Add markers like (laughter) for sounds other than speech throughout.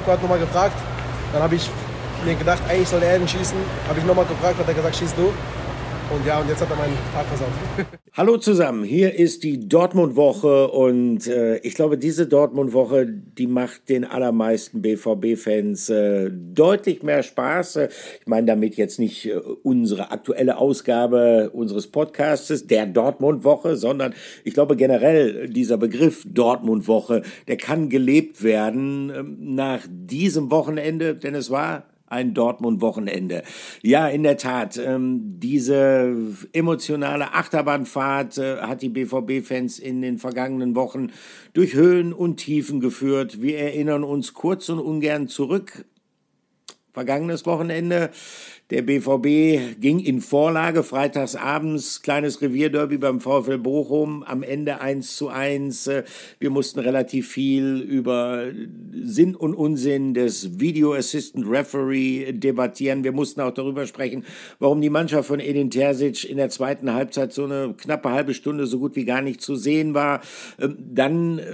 Marco hat nochmal gefragt. Dann habe ich mir gedacht, eigentlich soll er ihn schießen. Habe ich nochmal gefragt, hat er gesagt, schieß du. Und ja, und jetzt hat er meinen Tag versaut. (laughs) Hallo zusammen, hier ist die Dortmund-Woche und äh, ich glaube, diese Dortmund-Woche, die macht den allermeisten BVB-Fans äh, deutlich mehr Spaß. Ich meine damit jetzt nicht äh, unsere aktuelle Ausgabe unseres Podcasts, der Dortmund-Woche, sondern ich glaube generell dieser Begriff Dortmund-Woche, der kann gelebt werden äh, nach diesem Wochenende, denn es war ein Dortmund-Wochenende. Ja, in der Tat, ähm, diese emotionale Achterbahnfahrt äh, hat die BVB-Fans in den vergangenen Wochen durch Höhen und Tiefen geführt. Wir erinnern uns kurz und ungern zurück. Vergangenes Wochenende der BVB ging in Vorlage freitags abends, kleines Revierderby beim VfL Bochum, am Ende 1 zu 1. Wir mussten relativ viel über Sinn und Unsinn des Video Assistant Referee debattieren. Wir mussten auch darüber sprechen, warum die Mannschaft von Edin Terzic in der zweiten Halbzeit so eine knappe halbe Stunde so gut wie gar nicht zu sehen war. Ähm, dann äh,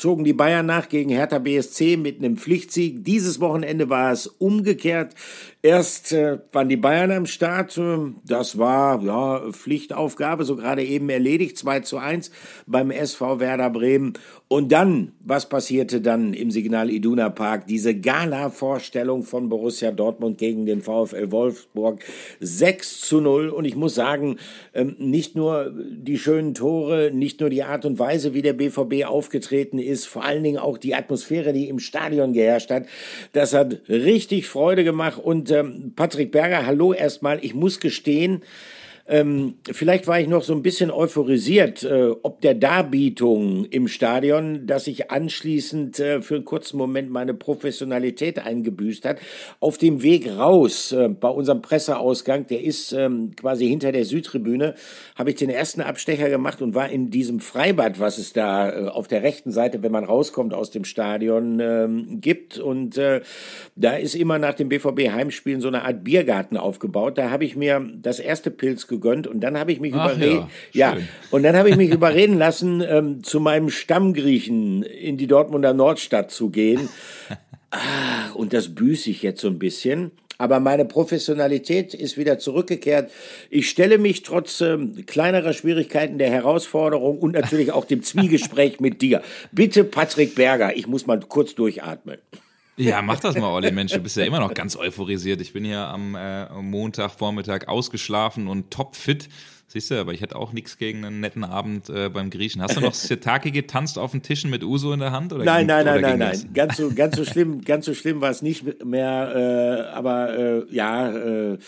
zogen die Bayern nach gegen Hertha BSC mit einem Pflichtsieg. Dieses Wochenende war es umgekehrt. Erst äh, waren die Bayern am Start. Das war ja Pflichtaufgabe, so gerade eben erledigt. 2 zu 1 beim SV Werder Bremen. Und dann, was passierte dann im Signal Iduna Park? Diese Gala-Vorstellung von Borussia Dortmund gegen den VfL Wolfsburg. 6 zu 0. Und ich muss sagen, ähm, nicht nur die schönen Tore, nicht nur die Art und Weise, wie der BVB aufgetreten ist, vor allen Dingen auch die Atmosphäre, die im Stadion geherrscht hat. Das hat richtig Freude gemacht. Und ähm, Patrick Berger, hallo erstmal. Ich muss gestehen, ähm, vielleicht war ich noch so ein bisschen euphorisiert, äh, ob der Darbietung im Stadion, dass sich anschließend äh, für einen kurzen Moment meine Professionalität eingebüßt hat. Auf dem Weg raus äh, bei unserem Presseausgang, der ist ähm, quasi hinter der Südtribüne, habe ich den ersten Abstecher gemacht und war in diesem Freibad, was es da äh, auf der rechten Seite, wenn man rauskommt aus dem Stadion, ähm, gibt. Und äh, da ist immer nach dem BVB-Heimspielen so eine Art Biergarten aufgebaut. Da habe ich mir das erste Pilz gegönnt gegönnt und dann habe ich mich überreden, ja, ja, und dann habe ich mich (laughs) überreden lassen, ähm, zu meinem Stammgriechen in die Dortmunder Nordstadt zu gehen. Ah, und das büße ich jetzt so ein bisschen. Aber meine Professionalität ist wieder zurückgekehrt. Ich stelle mich trotz ähm, kleinerer Schwierigkeiten der Herausforderung und natürlich auch dem (laughs) Zwiegespräch mit dir. Bitte, Patrick Berger, ich muss mal kurz durchatmen. Ja, mach das mal, Olli. Mensch, du bist ja immer noch ganz euphorisiert. Ich bin hier am äh, Montagvormittag ausgeschlafen und topfit. Siehst du, aber ich hätte auch nichts gegen einen netten Abend äh, beim Griechen. Hast du noch (laughs) Sirtaki getanzt auf den Tischen mit Uso in der Hand? Oder nein, ging, nein, nein, nein, nein. Ganz so, ganz so (laughs) schlimm, ganz so schlimm war es nicht mehr. Äh, aber äh, ja, äh,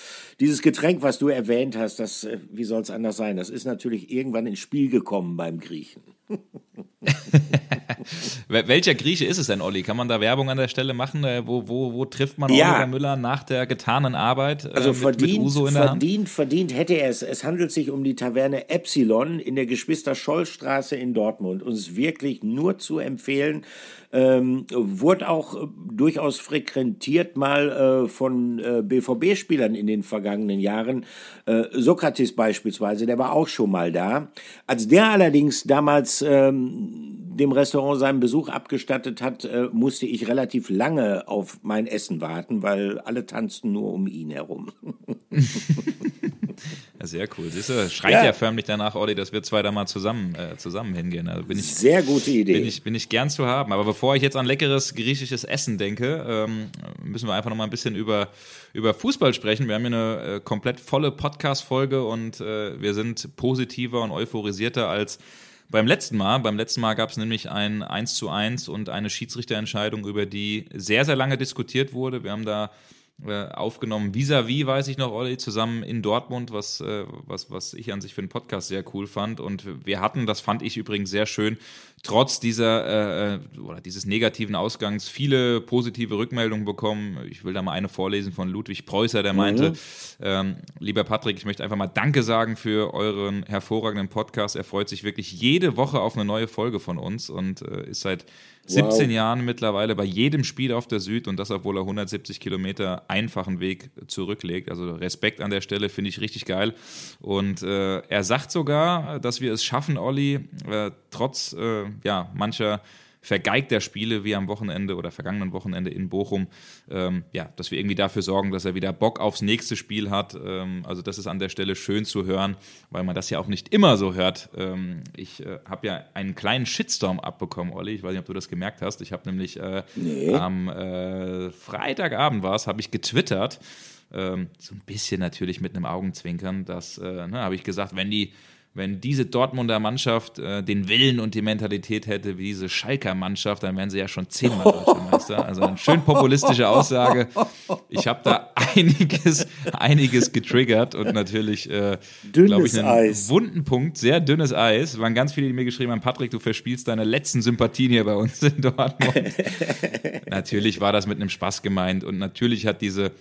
dieses Getränk, was du erwähnt hast, das, äh, wie soll es anders sein? Das ist natürlich irgendwann ins Spiel gekommen beim Griechen. (laughs) Welcher Grieche ist es denn, Olli? Kann man da Werbung an der Stelle machen? Äh, wo, wo, wo trifft man ja. Oliver Müller nach der getanen Arbeit? Äh, also mit, verdient, mit Uso in der verdient, Hand? verdient hätte er es. Es handelt sich um die Taverne Epsilon in der Geschwister-Scholl-Straße in Dortmund. Und es ist wirklich nur zu empfehlen ähm, wurde auch äh, durchaus frequentiert mal äh, von äh, BVB-Spielern in den vergangenen Jahren. Äh, Sokrates beispielsweise, der war auch schon mal da. Als der allerdings damals ähm, dem Restaurant seinen Besuch abgestattet hat, äh, musste ich relativ lange auf mein Essen warten, weil alle tanzten nur um ihn herum. (laughs) sehr cool. Siehst du, schreit ja. ja förmlich danach, Olli, dass wir zwei da mal zusammen, äh, zusammen hingehen. Also bin ich, sehr gute Idee. Bin ich, bin ich gern zu haben. Aber bevor ich jetzt an leckeres griechisches Essen denke, ähm, müssen wir einfach noch mal ein bisschen über, über Fußball sprechen. Wir haben hier eine äh, komplett volle Podcast-Folge und äh, wir sind positiver und euphorisierter als beim letzten Mal, beim letzten Mal gab es nämlich ein 1 zu 1 und eine Schiedsrichterentscheidung, über die sehr, sehr lange diskutiert wurde. Wir haben da äh, aufgenommen, vis-à-vis, -vis, weiß ich noch, Olli, zusammen in Dortmund, was, äh, was, was ich an sich für einen Podcast sehr cool fand. Und wir hatten, das fand ich übrigens sehr schön, trotz dieser äh, äh, oder dieses negativen Ausgangs viele positive Rückmeldungen bekommen. Ich will da mal eine vorlesen von Ludwig Preußer, der meinte, mhm. ähm, lieber Patrick, ich möchte einfach mal Danke sagen für euren hervorragenden Podcast. Er freut sich wirklich jede Woche auf eine neue Folge von uns und äh, ist seit 17 wow. Jahren mittlerweile bei jedem Spiel auf der Süd und das, obwohl er 170 Kilometer einfachen Weg zurücklegt. Also Respekt an der Stelle, finde ich richtig geil. Und äh, er sagt sogar, dass wir es schaffen, Olli, äh, trotz äh, ja, mancher vergeigter Spiele wie am Wochenende oder vergangenen Wochenende in Bochum, ähm, ja, dass wir irgendwie dafür sorgen, dass er wieder Bock aufs nächste Spiel hat. Ähm, also das ist an der Stelle schön zu hören, weil man das ja auch nicht immer so hört. Ähm, ich äh, habe ja einen kleinen Shitstorm abbekommen, Olli. Ich weiß nicht, ob du das gemerkt hast. Ich habe nämlich äh, nee. am äh, Freitagabend war es, habe ich getwittert, ähm, so ein bisschen natürlich mit einem Augenzwinkern, dass, äh, ne, habe ich gesagt, wenn die wenn diese Dortmunder Mannschaft äh, den Willen und die Mentalität hätte wie diese Schalker Mannschaft, dann wären sie ja schon zehnmal Deutscher Meister. Also eine schön populistische Aussage. Ich habe da (laughs) einiges, einiges getriggert und natürlich, äh, glaube ich, einen Eis. wunden Punkt, sehr dünnes Eis. Es waren ganz viele, die mir geschrieben haben, Patrick, du verspielst deine letzten Sympathien hier bei uns in Dortmund. (laughs) natürlich war das mit einem Spaß gemeint und natürlich hat diese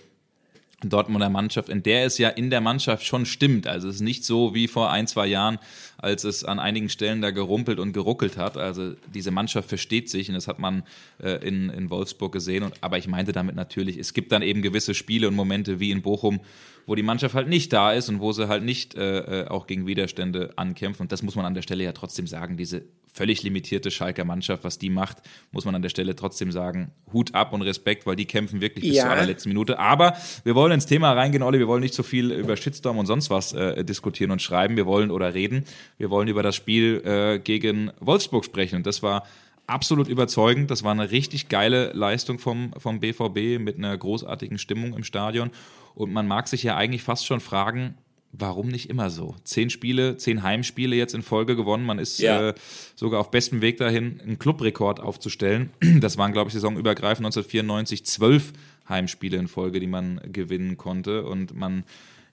Dortmunder Mannschaft, in der es ja in der Mannschaft schon stimmt. Also es ist nicht so wie vor ein, zwei Jahren, als es an einigen Stellen da gerumpelt und geruckelt hat. Also diese Mannschaft versteht sich und das hat man äh, in, in Wolfsburg gesehen. Und, aber ich meinte damit natürlich, es gibt dann eben gewisse Spiele und Momente wie in Bochum, wo die Mannschaft halt nicht da ist und wo sie halt nicht äh, äh auch gegen Widerstände ankämpfen. Und das muss man an der Stelle ja trotzdem sagen, diese völlig limitierte Schalker Mannschaft, was die macht, muss man an der Stelle trotzdem sagen, Hut ab und Respekt, weil die kämpfen wirklich bis ja. zur allerletzten Minute. Aber wir wollen ins Thema reingehen, Olli, wir wollen nicht so viel über Shitstorm und sonst was äh, diskutieren und schreiben, wir wollen oder reden, wir wollen über das Spiel äh, gegen Wolfsburg sprechen und das war absolut überzeugend. Das war eine richtig geile Leistung vom, vom BVB mit einer großartigen Stimmung im Stadion. Und man mag sich ja eigentlich fast schon fragen, warum nicht immer so? Zehn Spiele, zehn Heimspiele jetzt in Folge gewonnen. Man ist ja. äh, sogar auf bestem Weg dahin, einen Clubrekord aufzustellen. Das waren, glaube ich, saisonübergreifend 1994 zwölf Heimspiele in Folge, die man gewinnen konnte. Und man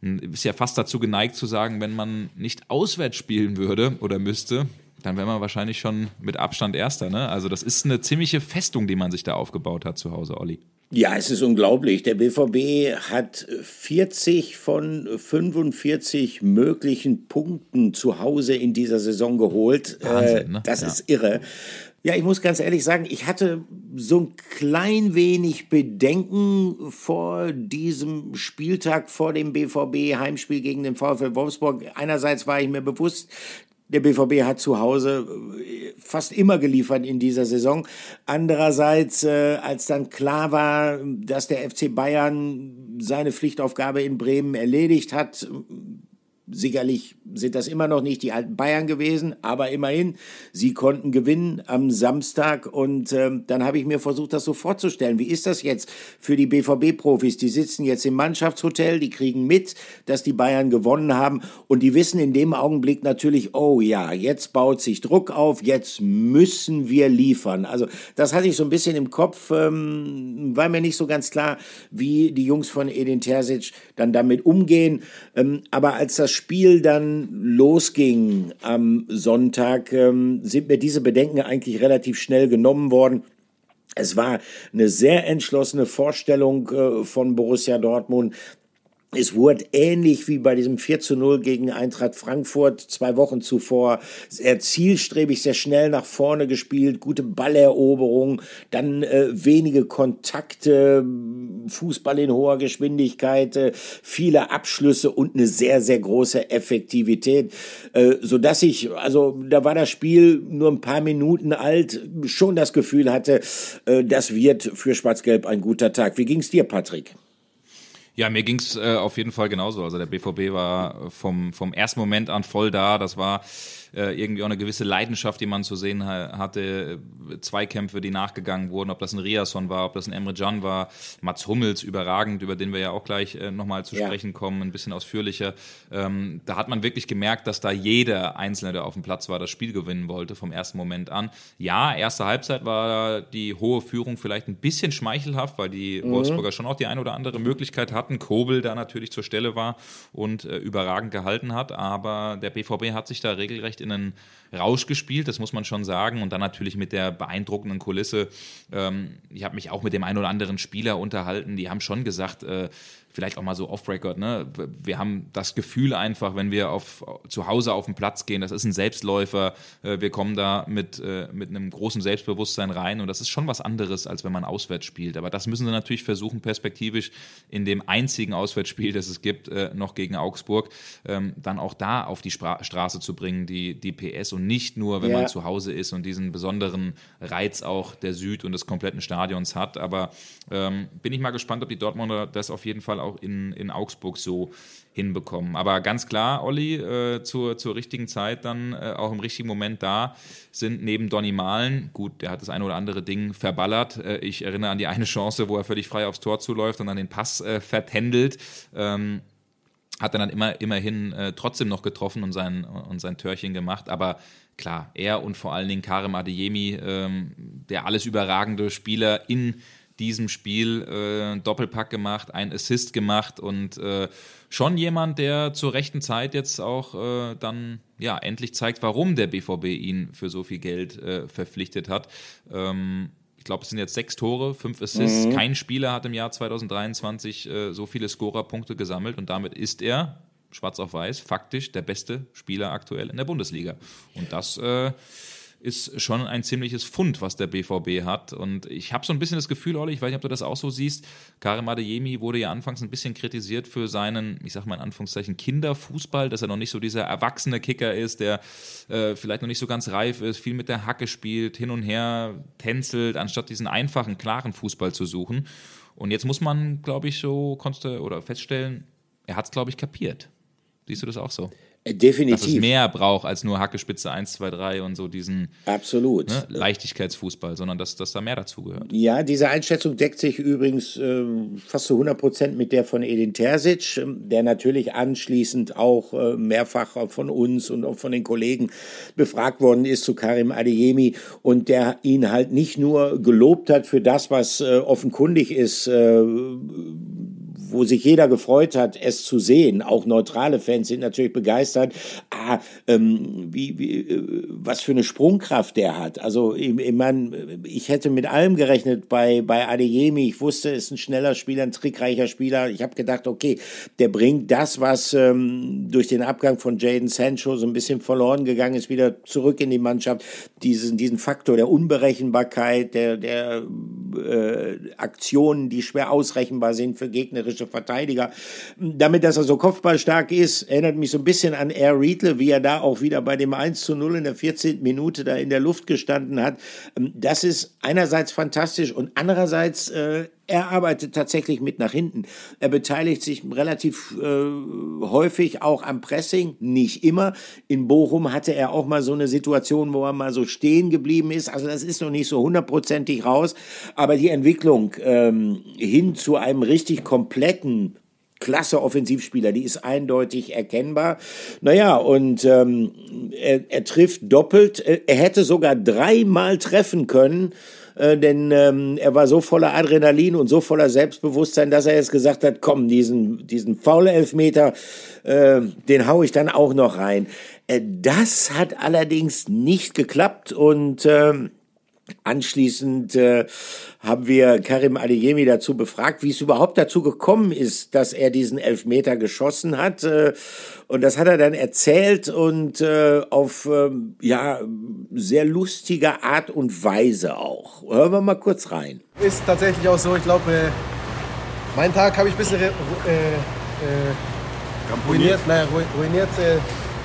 ist ja fast dazu geneigt zu sagen, wenn man nicht auswärts spielen würde oder müsste, dann wäre man wahrscheinlich schon mit Abstand Erster. Ne? Also das ist eine ziemliche Festung, die man sich da aufgebaut hat zu Hause, Olli. Ja, es ist unglaublich. Der BVB hat 40 von 45 möglichen Punkten zu Hause in dieser Saison geholt. Wahnsinn, ne? Das ja. ist irre. Ja, ich muss ganz ehrlich sagen, ich hatte so ein klein wenig Bedenken vor diesem Spieltag, vor dem BVB-Heimspiel gegen den VfL Wolfsburg. Einerseits war ich mir bewusst, der BVB hat zu Hause äh, fast immer geliefert in dieser Saison. Andererseits, äh, als dann klar war, dass der FC Bayern seine Pflichtaufgabe in Bremen erledigt hat, Sicherlich sind das immer noch nicht die alten Bayern gewesen, aber immerhin, sie konnten gewinnen am Samstag und ähm, dann habe ich mir versucht, das so vorzustellen. Wie ist das jetzt für die BVB-Profis? Die sitzen jetzt im Mannschaftshotel, die kriegen mit, dass die Bayern gewonnen haben und die wissen in dem Augenblick natürlich, oh ja, jetzt baut sich Druck auf, jetzt müssen wir liefern. Also das hatte ich so ein bisschen im Kopf, ähm, war mir nicht so ganz klar, wie die Jungs von Edin Terzic dann damit umgehen. Ähm, aber als das Spiel dann losging am Sonntag, ähm, sind mir diese Bedenken eigentlich relativ schnell genommen worden. Es war eine sehr entschlossene Vorstellung äh, von Borussia Dortmund, es wurde ähnlich wie bei diesem 4 zu 0 gegen Eintracht Frankfurt zwei Wochen zuvor sehr zielstrebig, sehr schnell nach vorne gespielt, gute Balleroberung, dann äh, wenige Kontakte, Fußball in hoher Geschwindigkeit, äh, viele Abschlüsse und eine sehr, sehr große Effektivität, äh, so dass ich, also da war das Spiel nur ein paar Minuten alt, schon das Gefühl hatte, äh, das wird für Schwarz-Gelb ein guter Tag. Wie ging's dir, Patrick? Ja, mir ging's äh, auf jeden Fall genauso. Also der BVB war vom, vom ersten Moment an voll da. Das war äh, irgendwie auch eine gewisse Leidenschaft, die man zu sehen hatte. Zweikämpfe, die nachgegangen wurden, ob das ein Riasson war, ob das ein Emre Can war, Mats Hummels überragend, über den wir ja auch gleich äh, nochmal zu ja. sprechen kommen, ein bisschen ausführlicher. Ähm, da hat man wirklich gemerkt, dass da jeder Einzelne, der auf dem Platz war, das Spiel gewinnen wollte vom ersten Moment an. Ja, erste Halbzeit war die hohe Führung vielleicht ein bisschen schmeichelhaft, weil die mhm. Wolfsburger schon auch die eine oder andere Möglichkeit hatten. Kobel da natürlich zur Stelle war und äh, überragend gehalten hat, aber der BVB hat sich da regelrecht echt in einen Rausch gespielt, das muss man schon sagen. Und dann natürlich mit der beeindruckenden Kulisse. Ähm, ich habe mich auch mit dem einen oder anderen Spieler unterhalten, die haben schon gesagt, äh, vielleicht auch mal so off-record, ne? Wir haben das Gefühl einfach, wenn wir auf, zu Hause auf den Platz gehen, das ist ein Selbstläufer, äh, wir kommen da mit, äh, mit einem großen Selbstbewusstsein rein und das ist schon was anderes, als wenn man auswärts spielt. Aber das müssen sie natürlich versuchen, perspektivisch in dem einzigen Auswärtsspiel, das es gibt, äh, noch gegen Augsburg, ähm, dann auch da auf die Spra Straße zu bringen, die, die PS und nicht nur, wenn ja. man zu Hause ist und diesen besonderen Reiz auch der Süd und des kompletten Stadions hat. Aber ähm, bin ich mal gespannt, ob die Dortmunder das auf jeden Fall auch in, in Augsburg so hinbekommen. Aber ganz klar, Olli, äh, zur, zur richtigen Zeit dann äh, auch im richtigen Moment da sind neben Donny Malen, gut, der hat das eine oder andere Ding verballert. Äh, ich erinnere an die eine Chance, wo er völlig frei aufs Tor zuläuft und dann den Pass äh, vertändelt. Ähm, hat er dann immer, immerhin äh, trotzdem noch getroffen und sein, und sein Törchen gemacht. Aber klar, er und vor allen Dingen Karim Adeyemi, ähm, der alles überragende Spieler in diesem Spiel äh, Doppelpack gemacht, ein Assist gemacht und äh, schon jemand, der zur rechten Zeit jetzt auch äh, dann ja endlich zeigt, warum der BVB ihn für so viel Geld äh, verpflichtet hat. Ähm, ich glaube, es sind jetzt sechs Tore, fünf Assists. Mhm. Kein Spieler hat im Jahr 2023 äh, so viele Scorerpunkte gesammelt und damit ist er, schwarz auf weiß, faktisch der beste Spieler aktuell in der Bundesliga. Und das äh, ist schon ein ziemliches Fund, was der BVB hat. Und ich habe so ein bisschen das Gefühl, Olli, ich weiß nicht, ob du das auch so siehst, Karim Adeyemi wurde ja anfangs ein bisschen kritisiert für seinen, ich sag mal in Anführungszeichen, Kinderfußball, dass er noch nicht so dieser erwachsene Kicker ist, der äh, vielleicht noch nicht so ganz reif ist, viel mit der Hacke spielt, hin und her tänzelt, anstatt diesen einfachen, klaren Fußball zu suchen. Und jetzt muss man, glaube ich, so konste oder feststellen, er hat es, glaube ich, kapiert. Siehst du das auch so? Definitiv. Dass es mehr braucht als nur Hackespitze 1, 2, 3 und so diesen Absolut. Ne, Leichtigkeitsfußball, sondern dass, dass da mehr dazugehört. Ja, diese Einschätzung deckt sich übrigens äh, fast zu 100 Prozent mit der von Edin Terzic, ähm, der natürlich anschließend auch äh, mehrfach von uns und auch von den Kollegen befragt worden ist zu Karim Adeyemi und der ihn halt nicht nur gelobt hat für das, was äh, offenkundig ist, äh, wo sich jeder gefreut hat, es zu sehen. Auch neutrale Fans sind natürlich begeistert. Ah, ähm, wie, wie, äh, was für eine Sprungkraft der hat. Also ich, ich, mein, ich hätte mit allem gerechnet bei, bei Adeyemi. Ich wusste, es ist ein schneller Spieler, ein trickreicher Spieler. Ich habe gedacht, okay, der bringt das, was ähm, durch den Abgang von Jaden Sancho so ein bisschen verloren gegangen ist, wieder zurück in die Mannschaft. Diesen, diesen Faktor der Unberechenbarkeit, der, der äh, Aktionen, die schwer ausrechenbar sind für gegnerische gegnerische Verteidiger. Damit, dass er so kopfballstark ist, erinnert mich so ein bisschen an Air Riedle, wie er da auch wieder bei dem 1 zu 0 in der 14. Minute da in der Luft gestanden hat. Das ist einerseits fantastisch und andererseits äh, er arbeitet tatsächlich mit nach hinten. Er beteiligt sich relativ äh, häufig auch am Pressing, nicht immer. In Bochum hatte er auch mal so eine Situation, wo er mal so stehen geblieben ist. Also das ist noch nicht so hundertprozentig raus. Aber die Entwicklung ähm, hin zu einem richtig kompletten klasse Offensivspieler, die ist eindeutig erkennbar. Naja, und ähm, er, er trifft doppelt. Er hätte sogar dreimal treffen können. Äh, denn ähm, er war so voller Adrenalin und so voller Selbstbewusstsein, dass er jetzt gesagt hat, komm, diesen, diesen faule Elfmeter, äh, den hau ich dann auch noch rein. Äh, das hat allerdings nicht geklappt und äh, Anschließend äh, haben wir Karim Adeyemi dazu befragt, wie es überhaupt dazu gekommen ist, dass er diesen Elfmeter geschossen hat. Äh, und das hat er dann erzählt und äh, auf äh, ja sehr lustige Art und Weise auch. Hören wir mal kurz rein. Ist tatsächlich auch so. Ich glaube, äh, meinen Tag habe ich ein bisschen äh, äh, ruiniert, naja, ruiniert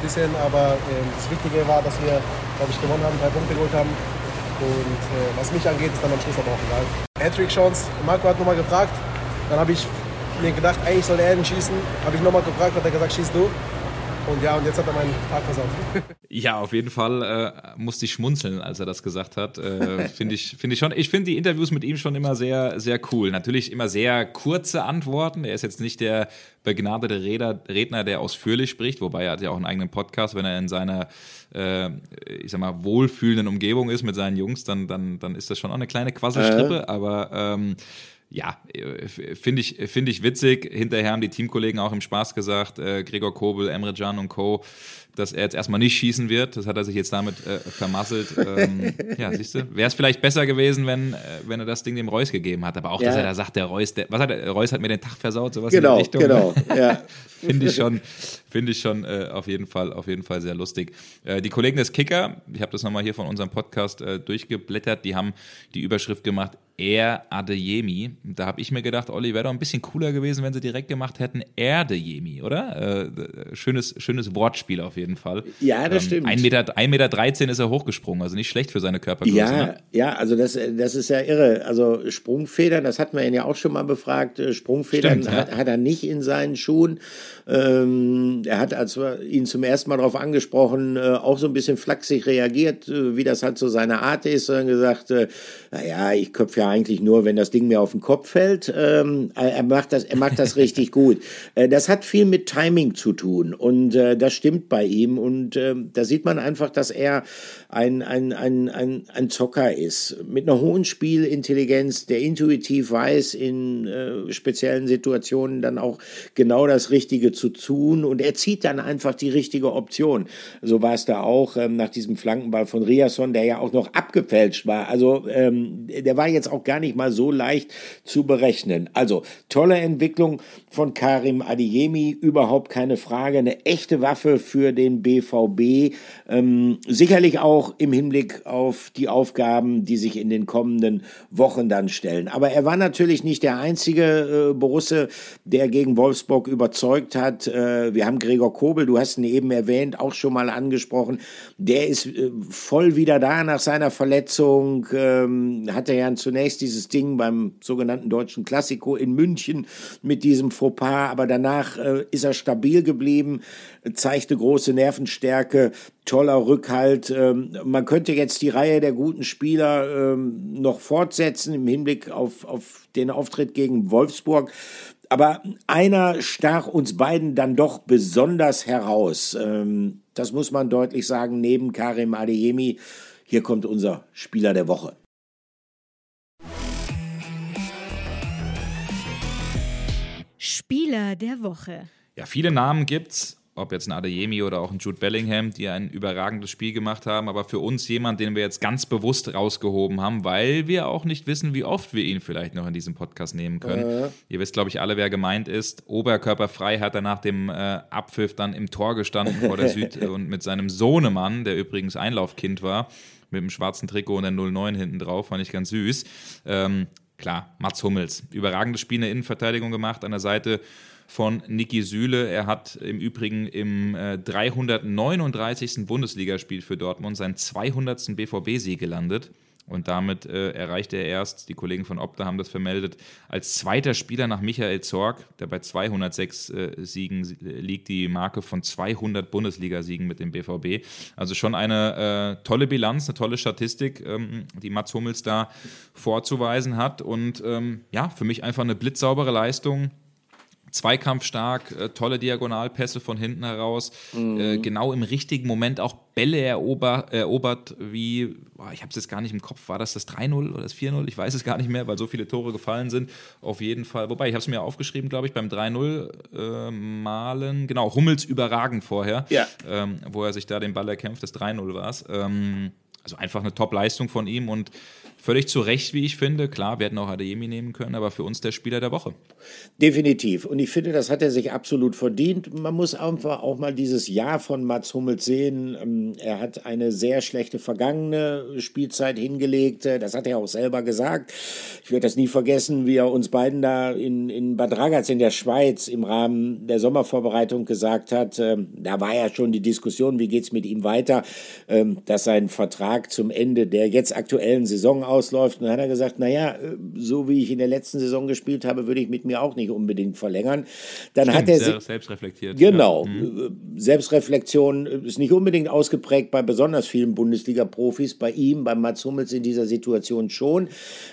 bisschen, aber das Wichtige war, dass wir, glaube ich, gewonnen haben, drei Punkte geholt haben. Und äh, was mich angeht, ist dann am Schluss aber auch egal. Hattrick-Chance, Marco hat nochmal gefragt. Dann habe ich mir gedacht, eigentlich soll er den schießen. Habe ich nochmal gefragt, hat er gesagt, schieß du. Und ja, und jetzt hat er meinen Tag versaut. (laughs) Ja, auf jeden Fall äh, musste ich schmunzeln, als er das gesagt hat. Äh, finde ich, finde ich schon. Ich finde die Interviews mit ihm schon immer sehr, sehr cool. Natürlich immer sehr kurze Antworten. Er ist jetzt nicht der begnadete Redner, Redner der ausführlich spricht, wobei er hat ja auch einen eigenen Podcast, wenn er in seiner, äh, ich sag mal, wohlfühlenden Umgebung ist mit seinen Jungs, dann, dann, dann ist das schon auch eine kleine Quasselstrippe. Äh. Aber ähm, ja, finde ich, find ich witzig. Hinterher haben die Teamkollegen auch im Spaß gesagt, äh, Gregor Kobel, Emre Can und Co., dass er jetzt erstmal nicht schießen wird. Das hat er sich jetzt damit äh, vermasselt. Ähm, (laughs) ja, siehst du, wäre es vielleicht besser gewesen, wenn, äh, wenn er das Ding dem Reus gegeben hat. Aber auch, ja. dass er da sagt, der Reus, der, was hat der, Reus hat mir den Tag versaut, sowas genau, in der Richtung. Genau, ja. (laughs) Finde ich schon, finde ich schon äh, auf jeden Fall, auf jeden Fall sehr lustig. Äh, die Kollegen des Kicker, ich habe das nochmal hier von unserem Podcast äh, durchgeblättert, die haben die Überschrift gemacht, Air Adeyemi. Da habe ich mir gedacht, Olli, wäre doch ein bisschen cooler gewesen, wenn sie direkt gemacht hätten Erdejemi, oder? Äh, schönes, schönes Wortspiel auf jeden Fall. Ja, das ähm, stimmt. 1,13 Meter, 1 Meter 13 ist er hochgesprungen, also nicht schlecht für seine Körpergröße. Ja, ne? ja also das, das ist ja irre. Also Sprungfedern, das hatten wir ihn ja auch schon mal befragt. Äh, Sprungfedern stimmt, hat, ja. hat, er nicht in seinen Schuhen. Ähm, er hat, als wir ihn zum ersten Mal darauf angesprochen, äh, auch so ein bisschen flachsig reagiert, äh, wie das halt so seine Art ist, und gesagt, äh, naja, ich köpfe ja eigentlich nur, wenn das Ding mir auf den Kopf fällt. Ähm, er macht das, er macht das (laughs) richtig gut. Äh, das hat viel mit Timing zu tun und äh, das stimmt bei ihm und äh, da sieht man einfach, dass er ein, ein, ein, ein, ein Zocker ist mit einer hohen Spielintelligenz, der intuitiv weiß, in äh, speziellen Situationen dann auch genau das Richtige zu tun und er zieht dann einfach die richtige Option. So war es da auch ähm, nach diesem Flankenball von Riasson, der ja auch noch abgefälscht war. Also ähm, der war jetzt auch gar nicht mal so leicht zu berechnen. Also tolle Entwicklung von Karim Adiemi, überhaupt keine Frage, eine echte Waffe für den BVB. Ähm, sicherlich auch im Hinblick auf die Aufgaben, die sich in den kommenden Wochen dann stellen. Aber er war natürlich nicht der einzige äh, Borusse, der gegen Wolfsburg überzeugt hat. Äh, wir haben Gregor Kobel, du hast ihn eben erwähnt, auch schon mal angesprochen. Der ist äh, voll wieder da nach seiner Verletzung. Ähm, hatte ja zunächst dieses Ding beim sogenannten deutschen Klassiko in München mit diesem Fauxpas, aber danach äh, ist er stabil geblieben, zeigte große Nervenstärke, toller Rückhalt. Ähm, man könnte jetzt die Reihe der guten Spieler ähm, noch fortsetzen im Hinblick auf, auf den Auftritt gegen Wolfsburg. Aber einer stach uns beiden dann doch besonders heraus. Ähm, das muss man deutlich sagen, neben Karim Adeyemi. Hier kommt unser Spieler der Woche. Spieler der Woche. Ja, viele Namen gibt's ob jetzt ein Adeyemi oder auch ein Jude Bellingham, die ein überragendes Spiel gemacht haben, aber für uns jemand, den wir jetzt ganz bewusst rausgehoben haben, weil wir auch nicht wissen, wie oft wir ihn vielleicht noch in diesem Podcast nehmen können. Äh. Ihr wisst, glaube ich, alle, wer gemeint ist. Oberkörperfrei hat er nach dem äh, Abpfiff dann im Tor gestanden vor der (laughs) Süd und mit seinem Sohnemann, der übrigens Einlaufkind war, mit dem schwarzen Trikot und der 09 hinten drauf, fand ich ganz süß. Ähm, klar, Mats Hummels. Überragendes Spiel in der Innenverteidigung gemacht, an der Seite von Niki Süle. Er hat im Übrigen im äh, 339. Bundesligaspiel für Dortmund seinen 200. BVB-Sieg gelandet. Und damit äh, erreichte er erst, die Kollegen von Opta haben das vermeldet, als zweiter Spieler nach Michael Zorg, der bei 206 äh, Siegen liegt, die Marke von 200 Bundesligasiegen mit dem BVB. Also schon eine äh, tolle Bilanz, eine tolle Statistik, ähm, die Mats Hummels da vorzuweisen hat. Und ähm, ja, für mich einfach eine blitzsaubere Leistung zweikampfstark, äh, tolle Diagonalpässe von hinten heraus, mhm. äh, genau im richtigen Moment auch Bälle erober, erobert, wie, boah, ich habe es jetzt gar nicht im Kopf, war das das 3-0 oder das 4-0? Ich weiß es gar nicht mehr, weil so viele Tore gefallen sind. Auf jeden Fall, wobei, ich habe es mir aufgeschrieben, glaube ich, beim 3-0 äh, malen, genau, Hummels überragend vorher, ja. ähm, wo er sich da den Ball erkämpft, das 3-0 war es. Ähm, also einfach eine Top-Leistung von ihm und völlig zu Recht, wie ich finde. Klar, wir hätten auch Adeyemi nehmen können, aber für uns der Spieler der Woche. Definitiv. Und ich finde, das hat er sich absolut verdient. Man muss einfach auch mal dieses Jahr von Mats Hummels sehen. Ähm, er hat eine sehr schlechte vergangene Spielzeit hingelegt. Das hat er auch selber gesagt. Ich werde das nie vergessen, wie er uns beiden da in, in Bad Ragaz in der Schweiz im Rahmen der Sommervorbereitung gesagt hat. Ähm, da war ja schon die Diskussion, wie geht es mit ihm weiter, ähm, dass sein Vertrag zum Ende der jetzt aktuellen Saison ausläuft. Und dann hat er gesagt, naja, äh, so wie ich in der letzten Saison gespielt habe, würde ich mit mir auch nicht unbedingt verlängern. Dann Stimmt, hat er sich selbst reflektiert. Genau. Ja. Mhm. Selbstreflexion ist nicht unbedingt ausgeprägt bei besonders vielen Bundesliga-Profis. Bei ihm, bei Mats Hummels in dieser Situation schon.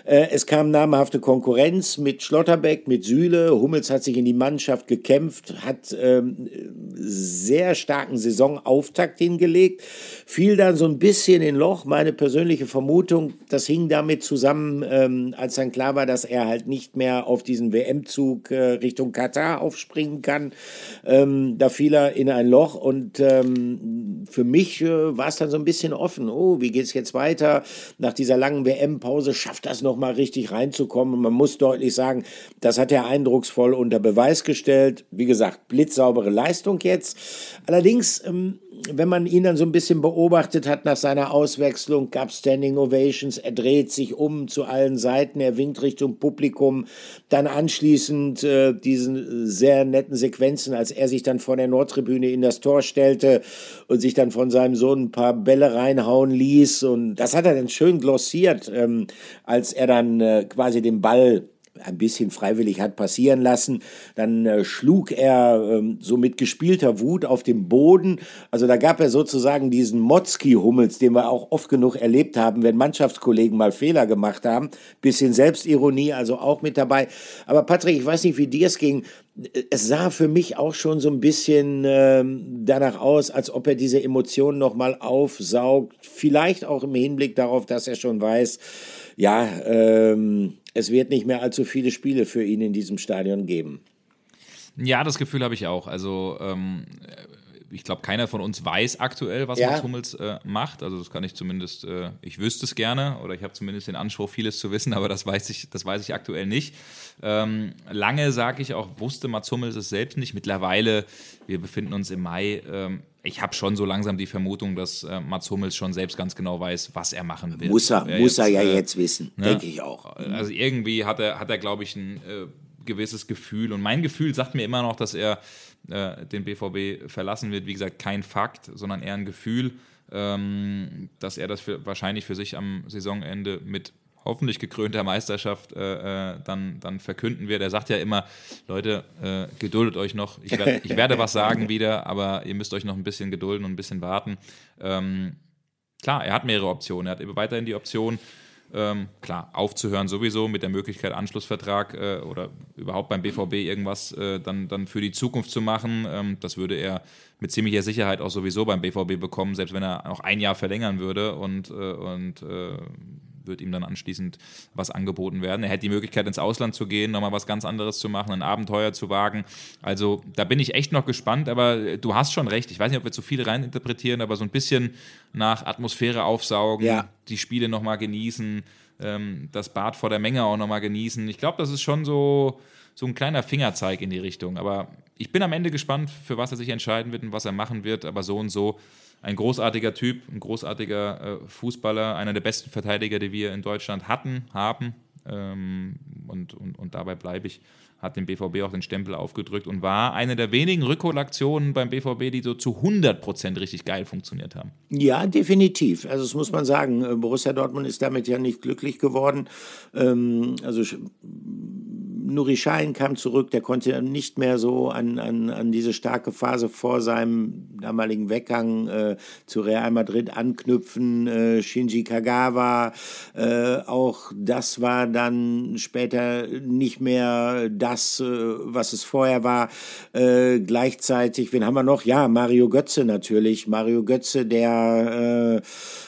Äh, es kam namhafte Konkurrenz mit Schlotterbeck, mit Sühle. Hummels hat sich in die Mannschaft gekämpft, hat ähm, sehr starken Saisonauftakt hingelegt, fiel dann so ein bisschen in Low auch meine persönliche Vermutung, das hing damit zusammen, ähm, als dann klar war, dass er halt nicht mehr auf diesen WM-Zug äh, Richtung Katar aufspringen kann. Ähm, da fiel er in ein Loch und ähm, für mich äh, war es dann so ein bisschen offen. Oh, wie geht es jetzt weiter? Nach dieser langen WM-Pause schafft das nochmal richtig reinzukommen. Und man muss deutlich sagen, das hat er eindrucksvoll unter Beweis gestellt. Wie gesagt, blitzsaubere Leistung jetzt. Allerdings, ähm, wenn man ihn dann so ein bisschen beobachtet hat nach seiner Auswechslung, gab Standing Ovations, er dreht sich um zu allen Seiten, er winkt Richtung Publikum, dann anschließend äh, diesen sehr netten Sequenzen, als er sich dann vor der Nordtribüne in das Tor stellte und sich dann von seinem Sohn ein paar Bälle reinhauen ließ. Und das hat er dann schön glossiert, ähm, als er dann äh, quasi den Ball ein bisschen freiwillig hat passieren lassen. Dann äh, schlug er ähm, so mit gespielter Wut auf den Boden. Also da gab er sozusagen diesen Motzki-Hummels, den wir auch oft genug erlebt haben, wenn Mannschaftskollegen mal Fehler gemacht haben. Bisschen Selbstironie, also auch mit dabei. Aber Patrick, ich weiß nicht, wie dir es ging. Es sah für mich auch schon so ein bisschen ähm, danach aus, als ob er diese Emotionen nochmal aufsaugt. Vielleicht auch im Hinblick darauf, dass er schon weiß, ja, ähm, es wird nicht mehr allzu viele Spiele für ihn in diesem Stadion geben. Ja, das Gefühl habe ich auch. Also ähm, ich glaube, keiner von uns weiß aktuell, was ja. Mats Hummels äh, macht. Also das kann ich zumindest, äh, ich wüsste es gerne oder ich habe zumindest den Anspruch, vieles zu wissen, (laughs) aber das weiß ich, das weiß ich aktuell nicht. Ähm, lange, sage ich auch, wusste Mats Hummels es selbst nicht. Mittlerweile, wir befinden uns im Mai, ähm, ich habe schon so langsam die Vermutung, dass äh, Mats Hummels schon selbst ganz genau weiß, was er machen will. Muss er, er muss jetzt, er ja äh, jetzt wissen, ne? denke ich auch. Also irgendwie hat er, hat er glaube ich, ein äh, gewisses Gefühl. Und mein Gefühl sagt mir immer noch, dass er äh, den BVB verlassen wird. Wie gesagt, kein Fakt, sondern eher ein Gefühl, ähm, dass er das für, wahrscheinlich für sich am Saisonende mit hoffentlich gekrönter Meisterschaft äh, äh, dann, dann verkünden wird. Er sagt ja immer, Leute, äh, geduldet euch noch. Ich, werd, ich, werde was sagen (laughs) wieder, aber ihr müsst euch noch ein bisschen gedulden und ein bisschen warten. Ähm, klar, er hat mehrere Optionen. Er hat weiterhin die Option, ähm, klar, aufzuhören sowieso mit der Möglichkeit Anschlussvertrag äh, oder überhaupt beim BVB irgendwas äh, dann, dann für die Zukunft zu machen. Ähm, das würde er mit ziemlicher Sicherheit auch sowieso beim BVB bekommen, selbst wenn er noch ein Jahr verlängern würde und, äh, und äh, wird ihm dann anschließend was angeboten werden. Er hätte die Möglichkeit, ins Ausland zu gehen, nochmal was ganz anderes zu machen, ein Abenteuer zu wagen. Also da bin ich echt noch gespannt, aber du hast schon recht. Ich weiß nicht, ob wir zu viel reininterpretieren, aber so ein bisschen nach Atmosphäre aufsaugen, ja. die Spiele nochmal genießen, ähm, das Bad vor der Menge auch nochmal genießen. Ich glaube, das ist schon so, so ein kleiner Fingerzeig in die Richtung. Aber ich bin am Ende gespannt, für was er sich entscheiden wird und was er machen wird. Aber so und so ein großartiger Typ, ein großartiger äh, Fußballer, einer der besten Verteidiger, die wir in Deutschland hatten, haben. Ähm, und, und, und dabei bleibe ich hat dem BVB auch den Stempel aufgedrückt und war eine der wenigen Rückholaktionen beim BVB, die so zu 100 Prozent richtig geil funktioniert haben. Ja, definitiv. Also das muss man sagen. Äh, Borussia Dortmund ist damit ja nicht glücklich geworden. Ähm, also Nuri Schein kam zurück, der konnte nicht mehr so an, an, an diese starke Phase vor seinem damaligen Weggang äh, zu Real Madrid anknüpfen. Äh, Shinji Kagawa, äh, auch das war dann später nicht mehr das, äh, was es vorher war. Äh, gleichzeitig, wen haben wir noch? Ja, Mario Götze natürlich. Mario Götze, der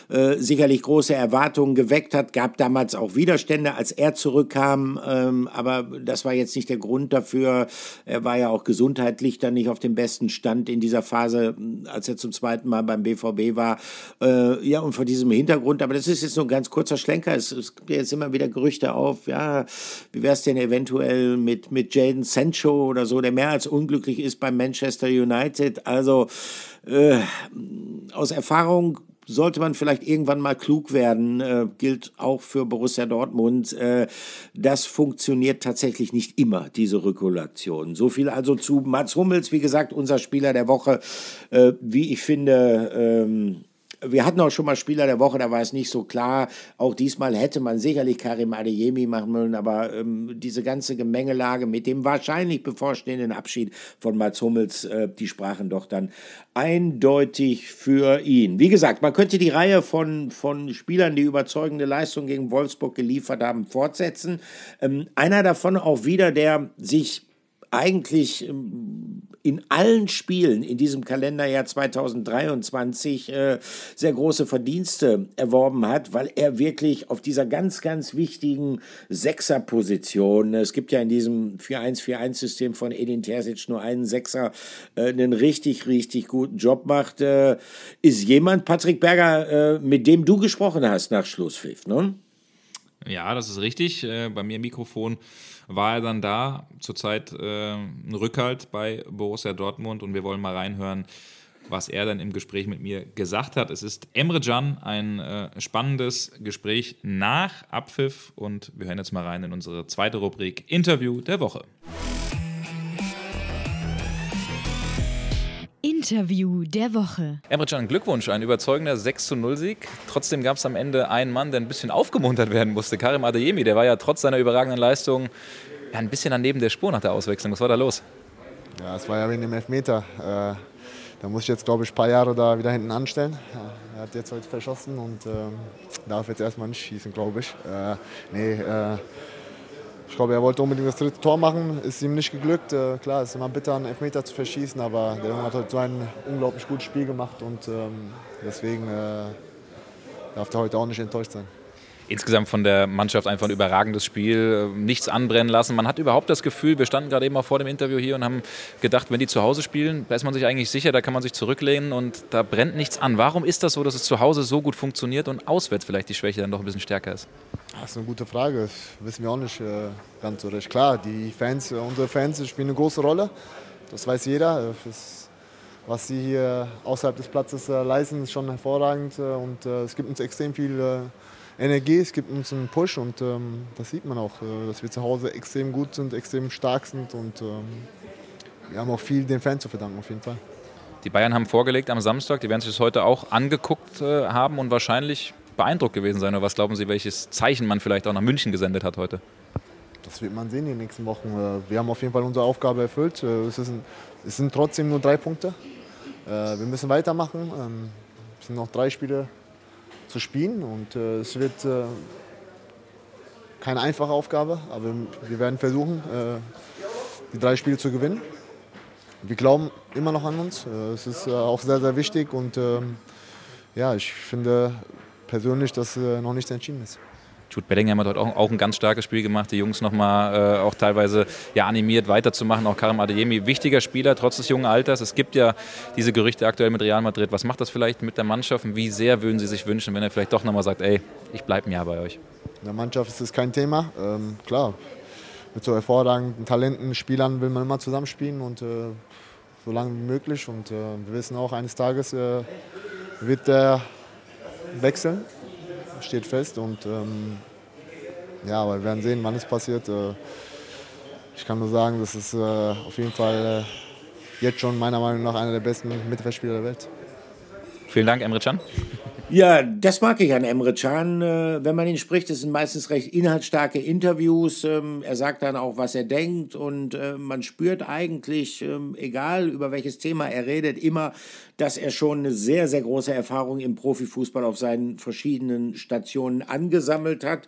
äh, sicherlich große Erwartungen geweckt hat, gab damals auch Widerstände, als er zurückkam, ähm, aber das war jetzt nicht der Grund dafür. Er war ja auch gesundheitlich dann nicht auf dem besten Stand in dieser Phase, als er zum zweiten Mal beim BVB war. Äh, ja, und vor diesem Hintergrund, aber das ist jetzt nur ein ganz kurzer Schlenker, es, es gibt jetzt immer wieder Gerüchte auf, ja, wie wäre es denn eventuell mit, mit Jaden Sancho oder so, der mehr als unglücklich ist beim Manchester United. Also äh, aus Erfahrung sollte man vielleicht irgendwann mal klug werden, äh, gilt auch für Borussia Dortmund. Äh, das funktioniert tatsächlich nicht immer, diese Rückholaktion. So viel also zu Mats Hummels, wie gesagt, unser Spieler der Woche. Äh, wie ich finde, ähm, wir hatten auch schon mal Spieler der Woche, da war es nicht so klar. Auch diesmal hätte man sicherlich Karim Adeyemi machen wollen, aber ähm, diese ganze Gemengelage mit dem wahrscheinlich bevorstehenden Abschied von Mats Hummels, äh, die sprachen doch dann eindeutig für ihn. Wie gesagt, man könnte die Reihe von, von Spielern, die überzeugende Leistung gegen Wolfsburg geliefert haben, fortsetzen. Ähm, einer davon auch wieder, der sich eigentlich ähm, in allen Spielen in diesem Kalenderjahr 2023 äh, sehr große Verdienste erworben hat, weil er wirklich auf dieser ganz, ganz wichtigen Sechserposition, es gibt ja in diesem 4-1-4-1-System von Edin Terzic nur einen Sechser, äh, einen richtig, richtig guten Job macht. Äh, ist jemand, Patrick Berger, äh, mit dem du gesprochen hast nach Schlusspfiff, ne? Ja, das ist richtig. Äh, bei mir Mikrofon war er dann da. Zurzeit äh, ein Rückhalt bei Borussia Dortmund und wir wollen mal reinhören, was er dann im Gespräch mit mir gesagt hat. Es ist Emre Can, ein äh, spannendes Gespräch nach Abpfiff und wir hören jetzt mal rein in unsere zweite Rubrik Interview der Woche. Interview der Woche. Emre Can, Glückwunsch, ein überzeugender 6 0 Sieg. Trotzdem gab es am Ende einen Mann, der ein bisschen aufgemuntert werden musste. Karim Adeyemi, der war ja trotz seiner überragenden Leistung ja, ein bisschen daneben der Spur nach der Auswechslung. Was war da los? Ja, es war ja wegen dem Elfmeter. Äh, da muss ich jetzt, glaube ich, ein paar Jahre da wieder hinten anstellen. Ja, er hat jetzt heute verschossen und äh, darf jetzt erstmal nicht schießen, glaube ich. Äh, nee, äh, ich glaube, er wollte unbedingt das dritte Tor machen, ist ihm nicht geglückt. Äh, klar, es ist immer bitter, einen Elfmeter zu verschießen, aber der Junge hat heute so ein unglaublich gutes Spiel gemacht und ähm, deswegen äh, darf er heute auch nicht enttäuscht sein. Insgesamt von der Mannschaft einfach ein überragendes Spiel, äh, nichts anbrennen lassen. Man hat überhaupt das Gefühl, wir standen gerade eben auch vor dem Interview hier und haben gedacht, wenn die zu Hause spielen, da ist man sich eigentlich sicher, da kann man sich zurücklehnen und da brennt nichts an. Warum ist das so, dass es zu Hause so gut funktioniert und auswärts vielleicht die Schwäche dann doch ein bisschen stärker ist? Das ist eine gute Frage. Das wissen wir auch nicht äh, ganz so recht. Klar, die Fans, äh, unsere Fans spielen eine große Rolle. Das weiß jeder. Das, was sie hier außerhalb des Platzes leisten, ist schon hervorragend. Und es gibt uns extrem viel Energie, es gibt uns einen Push. Und ähm, das sieht man auch, dass wir zu Hause extrem gut sind, extrem stark sind. Und ähm, wir haben auch viel den Fans zu verdanken, auf jeden Fall. Die Bayern haben vorgelegt am Samstag, die werden sich das heute auch angeguckt haben und wahrscheinlich beeindruckt gewesen sein? Oder was glauben Sie, welches Zeichen man vielleicht auch nach München gesendet hat heute? Das wird man sehen in den nächsten Wochen. Äh, wir haben auf jeden Fall unsere Aufgabe erfüllt. Äh, es, ein, es sind trotzdem nur drei Punkte. Äh, wir müssen weitermachen. Ähm, es sind noch drei Spiele zu spielen und es wird keine einfache Aufgabe, aber wir werden versuchen, die drei Spiele zu gewinnen. Wir glauben immer noch an uns. Es ist auch sehr, sehr wichtig und ähm, ja, ich finde, persönlich, dass äh, noch nichts entschieden ist. Jude Bellingham hat heute auch, auch, ein ganz starkes Spiel gemacht, die Jungs nochmal äh, auch teilweise ja, animiert weiterzumachen. Auch Karim Adeyemi, wichtiger Spieler, trotz des jungen Alters. Es gibt ja diese Gerüchte aktuell mit Real Madrid. Was macht das vielleicht mit der Mannschaft und wie sehr würden Sie sich wünschen, wenn er vielleicht doch nochmal sagt, ey, ich bleibe ein Jahr bei euch? In der Mannschaft ist es kein Thema. Ähm, klar, mit so hervorragenden Talenten, Spielern will man immer zusammenspielen und äh, so lange wie möglich. Und äh, wir wissen auch, eines Tages äh, wird der wechseln, steht fest. Und ähm, ja, aber wir werden sehen, wann es passiert. Äh, ich kann nur sagen, das ist äh, auf jeden Fall äh, jetzt schon meiner Meinung nach einer der besten Mittelfeldspieler der Welt. Vielen Dank, Emre Can. Ja, das mag ich an Emre Can. Äh, wenn man ihn spricht, das sind meistens recht inhaltsstarke Interviews. Ähm, er sagt dann auch, was er denkt und äh, man spürt eigentlich, ähm, egal über welches Thema er redet, immer, dass er schon eine sehr, sehr große Erfahrung im Profifußball auf seinen verschiedenen Stationen angesammelt hat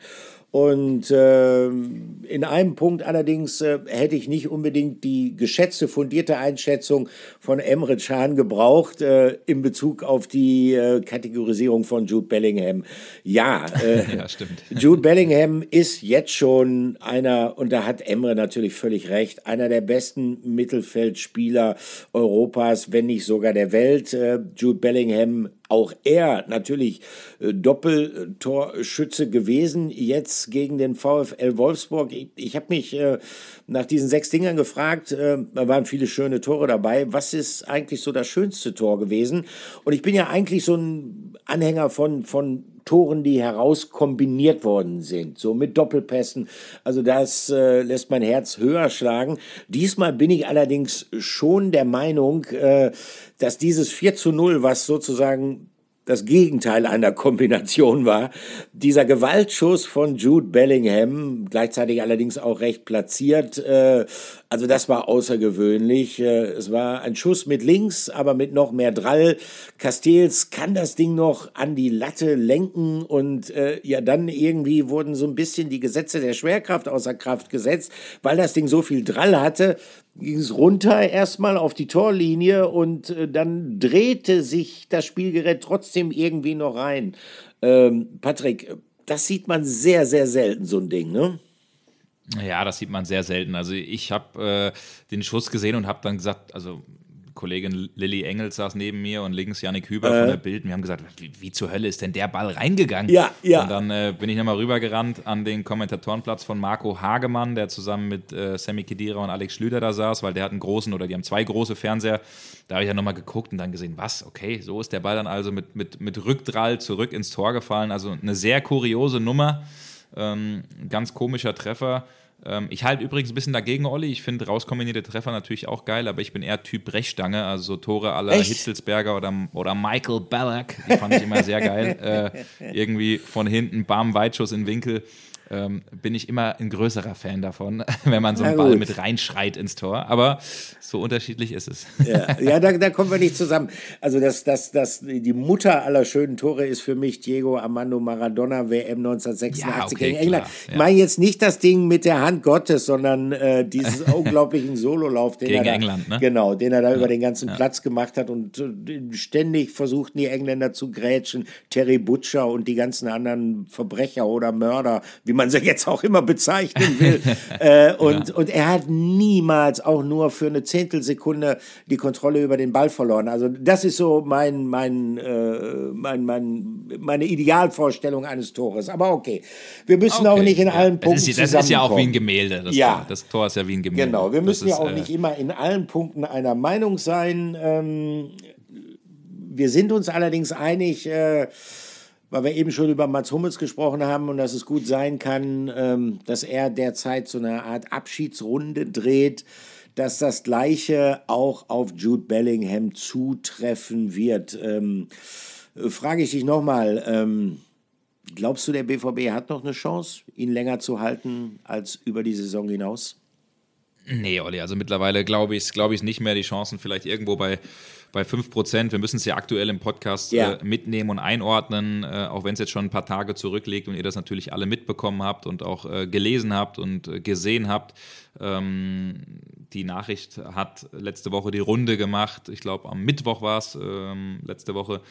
und äh, in einem Punkt allerdings äh, hätte ich nicht unbedingt die geschätzte, fundierte Einschätzung von Emre Can gebraucht äh, in Bezug auf die äh, Kategorisierung von Jude Bellingham. Ja, äh, (laughs) ja, stimmt. (laughs) Jude Bellingham ist jetzt schon einer, und da hat Emre natürlich völlig recht, einer der besten Mittelfeldspieler Europas, wenn nicht sogar der Welt. Äh, Jude Bellingham auch er natürlich äh, Doppeltorschütze gewesen, jetzt gegen den VfL Wolfsburg. Ich, ich habe mich äh, nach diesen sechs Dingern gefragt, äh, da waren viele schöne Tore dabei, was ist eigentlich so das schönste Tor gewesen? Und ich bin ja eigentlich so ein Anhänger von, von Toren, die heraus kombiniert worden sind, so mit Doppelpässen. Also das äh, lässt mein Herz höher schlagen. Diesmal bin ich allerdings schon der Meinung, äh, dass dieses 4 zu 0, was sozusagen das Gegenteil einer Kombination war. Dieser Gewaltschuss von Jude Bellingham, gleichzeitig allerdings auch recht platziert, äh, Also das war außergewöhnlich. Äh, es war ein Schuss mit links, aber mit noch mehr Drall. Castells kann das Ding noch an die Latte lenken und äh, ja, dann irgendwie wurden so ein bisschen die Gesetze der Schwerkraft außer Kraft gesetzt, weil das Ding so viel Drall hatte, ging es runter erstmal auf die Torlinie und äh, dann drehte sich das Spielgerät trotzdem irgendwie noch rein. Ähm, Patrick, das sieht man sehr, sehr selten, so ein Ding, ne? Ja, das sieht man sehr selten. Also ich habe äh, den Schuss gesehen und habe dann gesagt, also Kollegin Lilly Engels saß neben mir und links Janik Hüber äh. von der Bild. Wir haben gesagt, wie, wie, zur Hölle ist denn der Ball reingegangen? Ja, ja. Und dann äh, bin ich nochmal rübergerannt an den Kommentatorenplatz von Marco Hagemann, der zusammen mit äh, Sammy Kedira und Alex Schlüter da saß, weil der hat einen großen oder die haben zwei große Fernseher. Da habe ich ja nochmal geguckt und dann gesehen, was, okay, so ist der Ball dann also mit, mit, mit Rückdrall zurück ins Tor gefallen. Also eine sehr kuriose Nummer. Ähm, ganz komischer Treffer. Ähm, ich halte übrigens ein bisschen dagegen, Olli. Ich finde rauskombinierte Treffer natürlich auch geil, aber ich bin eher Typ Brechstange, also so Tore aller Hitzelsberger oder, oder Michael Ballack. Die fand ich immer sehr geil. (laughs) Äh, irgendwie von hinten, bam, Weitschuss in Winkel ähm, bin ich immer ein größerer Fan davon, (laughs) wenn man so einen Ball mit reinschreit ins Tor. Aber so unterschiedlich ist es. Ja, ja da, da, kommen wir nicht zusammen. Also das, das, das, die Mutter aller schönen Tore ist für mich Diego Armando Maradona, WM 1986 ja, okay, gegen England. Klar, ja. Ich meine jetzt nicht das Ding mit der Hand Gottes, sondern äh, diesen (laughs) unglaublichen Sololauf, den gegen er da, England, ne? Genau, den er da über den ganzen Platz gemacht hat und äh, ständig versuchten die Engländer zu grätschen. Terry Butcher und die ganzen anderen Verbrecher oder Mörder, wie man sie jetzt auch immer bezeichnen will. (laughs) äh, und, ja. und er hat niemals auch nur für eine Zehntelsekunde die Kontrolle über den Ball verloren. Also das ist so mein, mein, äh, mein, mein, meine Idealvorstellung eines Tores. Aber okay, wir müssen okay. auch nicht in allen Punkten das ist, das ist ja auch wie ein Gemälde. Das, ja. Tor. das Tor ist ja wie ein Gemälde. Genau, wir müssen ist, ja auch äh, nicht immer in allen Punkten einer Meinung sein. Ähm, wir sind uns allerdings einig, äh, weil wir eben schon über Mats Hummels gesprochen haben und dass es gut sein kann, ähm, dass er derzeit so eine Art Abschiedsrunde dreht, dass das Gleiche auch auf Jude Bellingham zutreffen wird. Ähm, frage ich dich nochmal, ähm, glaubst du, der BVB hat noch eine Chance, ihn länger zu halten als über die Saison hinaus? Nee, Olli, also mittlerweile glaube ich es glaub nicht mehr. Die Chancen vielleicht irgendwo bei bei 5%. Wir müssen es ja aktuell im Podcast ja. äh, mitnehmen und einordnen, äh, auch wenn es jetzt schon ein paar Tage zurückliegt und ihr das natürlich alle mitbekommen habt und auch äh, gelesen habt und äh, gesehen habt. Ähm, die Nachricht hat letzte Woche die Runde gemacht. Ich glaube, am Mittwoch war es ähm, letzte Woche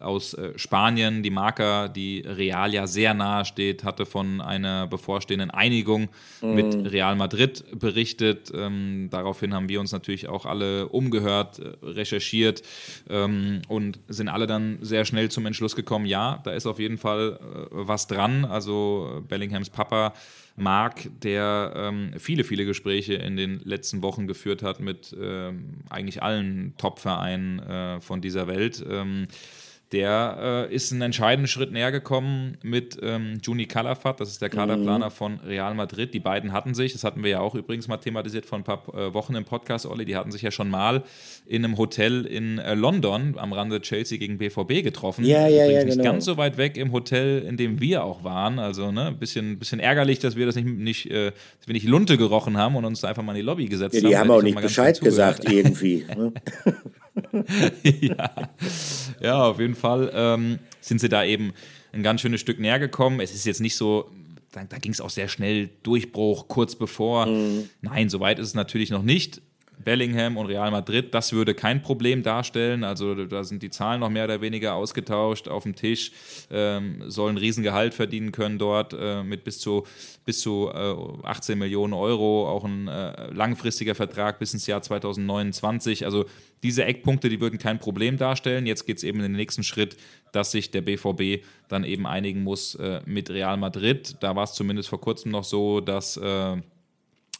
aus äh, Spanien. Die Marca, die Real ja sehr nahe steht, hatte von einer bevorstehenden Einigung mhm. mit Real Madrid berichtet. Ähm, daraufhin haben wir uns natürlich auch alle umgehört, äh, recherchiert ähm, und sind alle dann sehr schnell zum Entschluss gekommen, ja, da ist auf jeden Fall äh, was dran. Also Bellinghams Papa Mark, der ähm, viele, viele Gespräche in den letzten Wochen geführt hat mit ähm, eigentlich allen Top-Vereinen äh, von dieser Welt. Der äh, ist einen entscheidenden Schritt näher gekommen mit ähm, Juni Calafat, das ist der Kaderplaner mhm. von Real Madrid. Die beiden hatten sich, das hatten wir ja auch übrigens mal thematisiert vor ein paar äh, Wochen im Podcast, Olli, die hatten sich ja schon mal in einem Hotel in äh, London am Rande Chelsea gegen BVB getroffen. Ja, ja, ja, nicht genau. ganz so weit weg im Hotel, in dem wir auch waren. Also ne, ein bisschen, bisschen ärgerlich, dass wir das nicht, nicht, äh, dass wir nicht Lunte gerochen haben und uns da einfach mal in die Lobby gesetzt ja, die haben. Die haben auch nicht Bescheid gesagt irgendwie. Ne? (laughs) (laughs) ja. ja, auf jeden Fall ähm, sind sie da eben ein ganz schönes Stück näher gekommen. Es ist jetzt nicht so, da, da ging es auch sehr schnell, Durchbruch kurz bevor. Mhm. Nein, soweit ist es natürlich noch nicht. Bellingham und Real Madrid, das würde kein Problem darstellen. Also da sind die Zahlen noch mehr oder weniger ausgetauscht auf dem Tisch, ähm, sollen Riesengehalt verdienen können dort äh, mit bis zu, bis zu äh, 18 Millionen Euro, auch ein äh, langfristiger Vertrag bis ins Jahr 2029. Also diese Eckpunkte, die würden kein Problem darstellen. Jetzt geht es eben in den nächsten Schritt, dass sich der BVB dann eben einigen muss äh, mit Real Madrid. Da war es zumindest vor kurzem noch so, dass äh,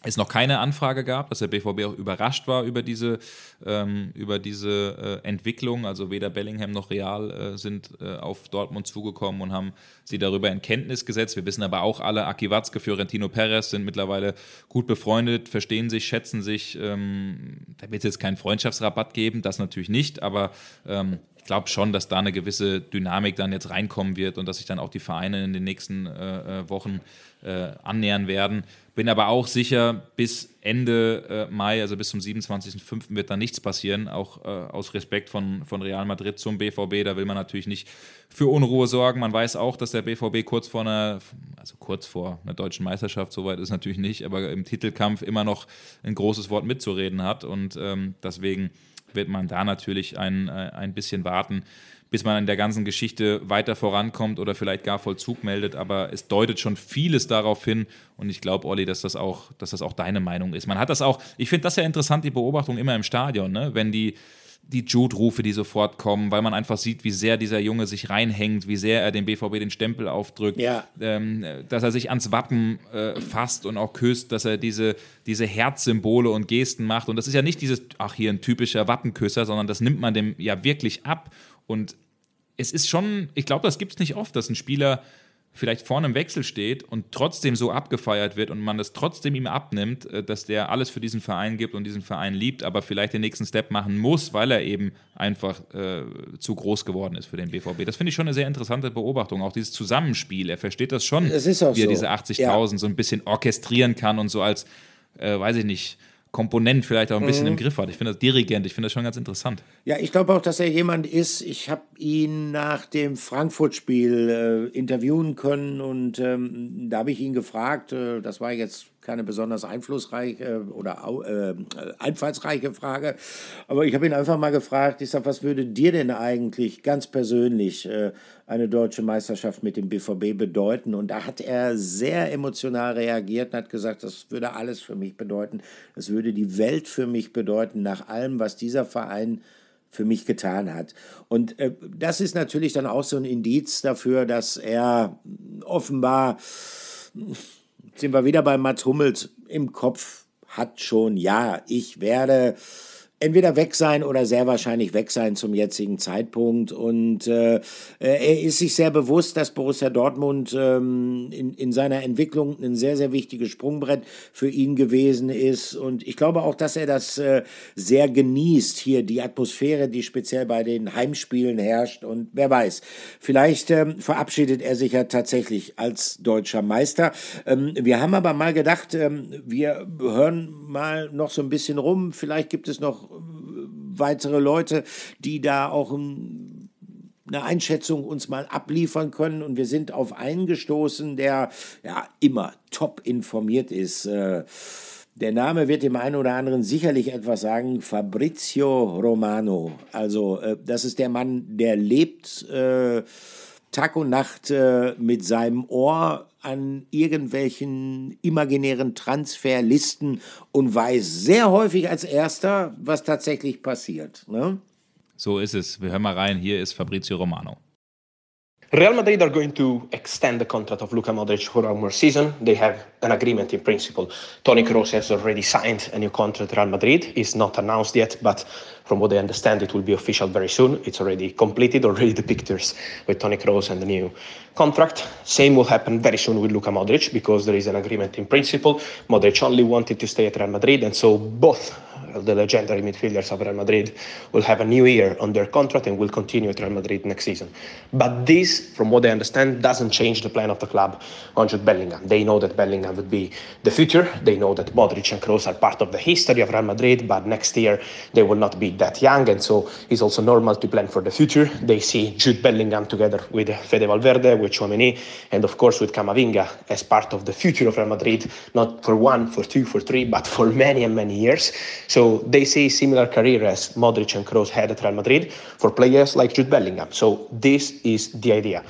es noch keine Anfrage gab, dass der BVB auch überrascht war über diese, ähm, über diese äh, Entwicklung. Also weder Bellingham noch Real äh, sind äh, auf Dortmund zugekommen und haben sie darüber in Kenntnis gesetzt. Wir wissen aber auch alle, Aki Watzke, Fiorentino Perez sind mittlerweile gut befreundet, verstehen sich, schätzen sich. Ähm, da wird es jetzt keinen Freundschaftsrabatt geben, das natürlich nicht, aber ähm, glaube schon, dass da eine gewisse Dynamik dann jetzt reinkommen wird und dass sich dann auch die Vereine in den nächsten äh, äh Wochen äh, annähern werden. Bin aber auch sicher, bis Ende äh, Mai, also bis zum 27.05. wird da nichts passieren, auch äh, aus Respekt von, von Real Madrid zum BVB. Da will man natürlich nicht für Unruhe sorgen. Man weiß auch, dass der BVB kurz vor einer, also kurz vor einer deutschen Meisterschaft, soweit ist natürlich nicht, aber im Titelkampf immer noch ein großes Wort mitzureden hat und ähm, deswegen wird man da natürlich ein, äh, ein bisschen warten, bis man in der ganzen Geschichte weiter vorankommt oder vielleicht gar Vollzug meldet. Aber es deutet schon vieles darauf hin. Und ich glaube, Olli, dass das, auch, dass das auch deine Meinung ist. Man hat das auch, ich finde das ja interessant, die Beobachtung immer im Stadion, ne? wenn die die Jude-Rufe, die sofort kommen, weil man einfach sieht, wie sehr dieser Junge sich reinhängt, wie sehr er dem BVB den Stempel aufdrückt, ja. ähm, dass er sich ans Wappen äh, fasst und auch küsst, dass er diese, diese Herzsymbole und Gesten macht. Und das ist ja nicht dieses, ach, hier ein typischer Wappenküsser, sondern das nimmt man dem ja wirklich ab. Und es ist schon, ich glaube, das gibt es nicht oft, dass ein Spieler vielleicht vorne im Wechsel steht und trotzdem so abgefeiert wird und man das trotzdem ihm abnimmt, äh, dass der alles für diesen Verein gibt und diesen Verein liebt, aber vielleicht den nächsten Step machen muss, weil er eben einfach äh, zu groß geworden ist für den BVB. Das finde ich schon eine sehr interessante Beobachtung. Auch dieses Zusammenspiel, er versteht das schon, das wie er so. diese 80.000 ja. so ein bisschen orchestrieren kann und so als, äh, weiß ich nicht, Komponent vielleicht auch ein bisschen mhm. im Griff hat. Ich finde das Dirigent, ich finde das schon ganz interessant. Ja, ich glaube auch, dass er jemand ist. Ich habe ihn nach dem Frankfurt-Spiel äh, interviewen können und ähm, da habe ich ihn gefragt, äh, das war jetzt keine besonders einflussreiche oder äh, einfallsreiche Frage. Aber ich habe ihn einfach mal gefragt, ich sage, was würde dir denn eigentlich ganz persönlich äh, eine deutsche Meisterschaft mit dem BVB bedeuten? Und da hat er sehr emotional reagiert und hat gesagt, das würde alles für mich bedeuten. Das würde die Welt für mich bedeuten, nach allem, was dieser Verein für mich getan hat. Und äh, das ist natürlich dann auch so ein Indiz dafür, dass er offenbar sind wir wieder bei Mats Hummels? Im Kopf hat schon, ja, ich werde entweder weg sein oder sehr wahrscheinlich weg sein zum jetzigen Zeitpunkt. Und äh, er ist sich sehr bewusst, dass Borussia Dortmund ähm, in, in seiner Entwicklung ein sehr, sehr wichtiges Sprungbrett für ihn gewesen ist. Und ich glaube auch, dass er das äh, sehr genießt, hier die Atmosphäre, die speziell bei den Heimspielen herrscht. Und wer weiß, vielleicht ähm, verabschiedet er sich ja tatsächlich als deutscher Meister. Ähm, wir haben aber mal gedacht, ähm, wir hören mal noch so ein bisschen rum. Vielleicht gibt es noch weitere Leute, die da auch eine Einschätzung uns mal abliefern können. Und wir sind auf einen gestoßen, der ja immer top informiert ist. Äh, der Name wird dem einen oder anderen sicherlich etwas sagen. Fabrizio Romano. Also, äh, das ist der Mann, der lebt äh, Tag und Nacht mit seinem Ohr an irgendwelchen imaginären Transferlisten und weiß sehr häufig als erster, was tatsächlich passiert. Ne? So ist es. Wir hören mal rein. Hier ist Fabrizio Romano. Real Madrid are going to extend the contract of Luka Modric for one more season. They have an agreement in principle. Toni Kroos has already signed a new contract Real Madrid. It's not announced yet, but from what I understand, it will be official very soon. It's already completed, (laughs) already the pictures with Toni Kroos and the new contract. Same will happen very soon with Luka Modric because there is an agreement in principle. Modric only wanted to stay at Real Madrid, and so both the legendary midfielders of Real Madrid will have a new year on their contract and will continue at Real Madrid next season. But this, from what I understand, doesn't change the plan of the club on Jude Bellingham. They know that Bellingham would be the future. They know that Modric and Kroos are part of the history of Real Madrid, but next year they will not be that young, and so it's also normal to plan for the future. They see Jude Bellingham together with Fede Valverde, with Chouameni, and of course with Camavinga as part of the future of Real Madrid, not for one, for two, for three, but for many and many years. So they see similar career as Modric and Kroos had at Real Madrid for players like Jude Bellingham. So this is the idea.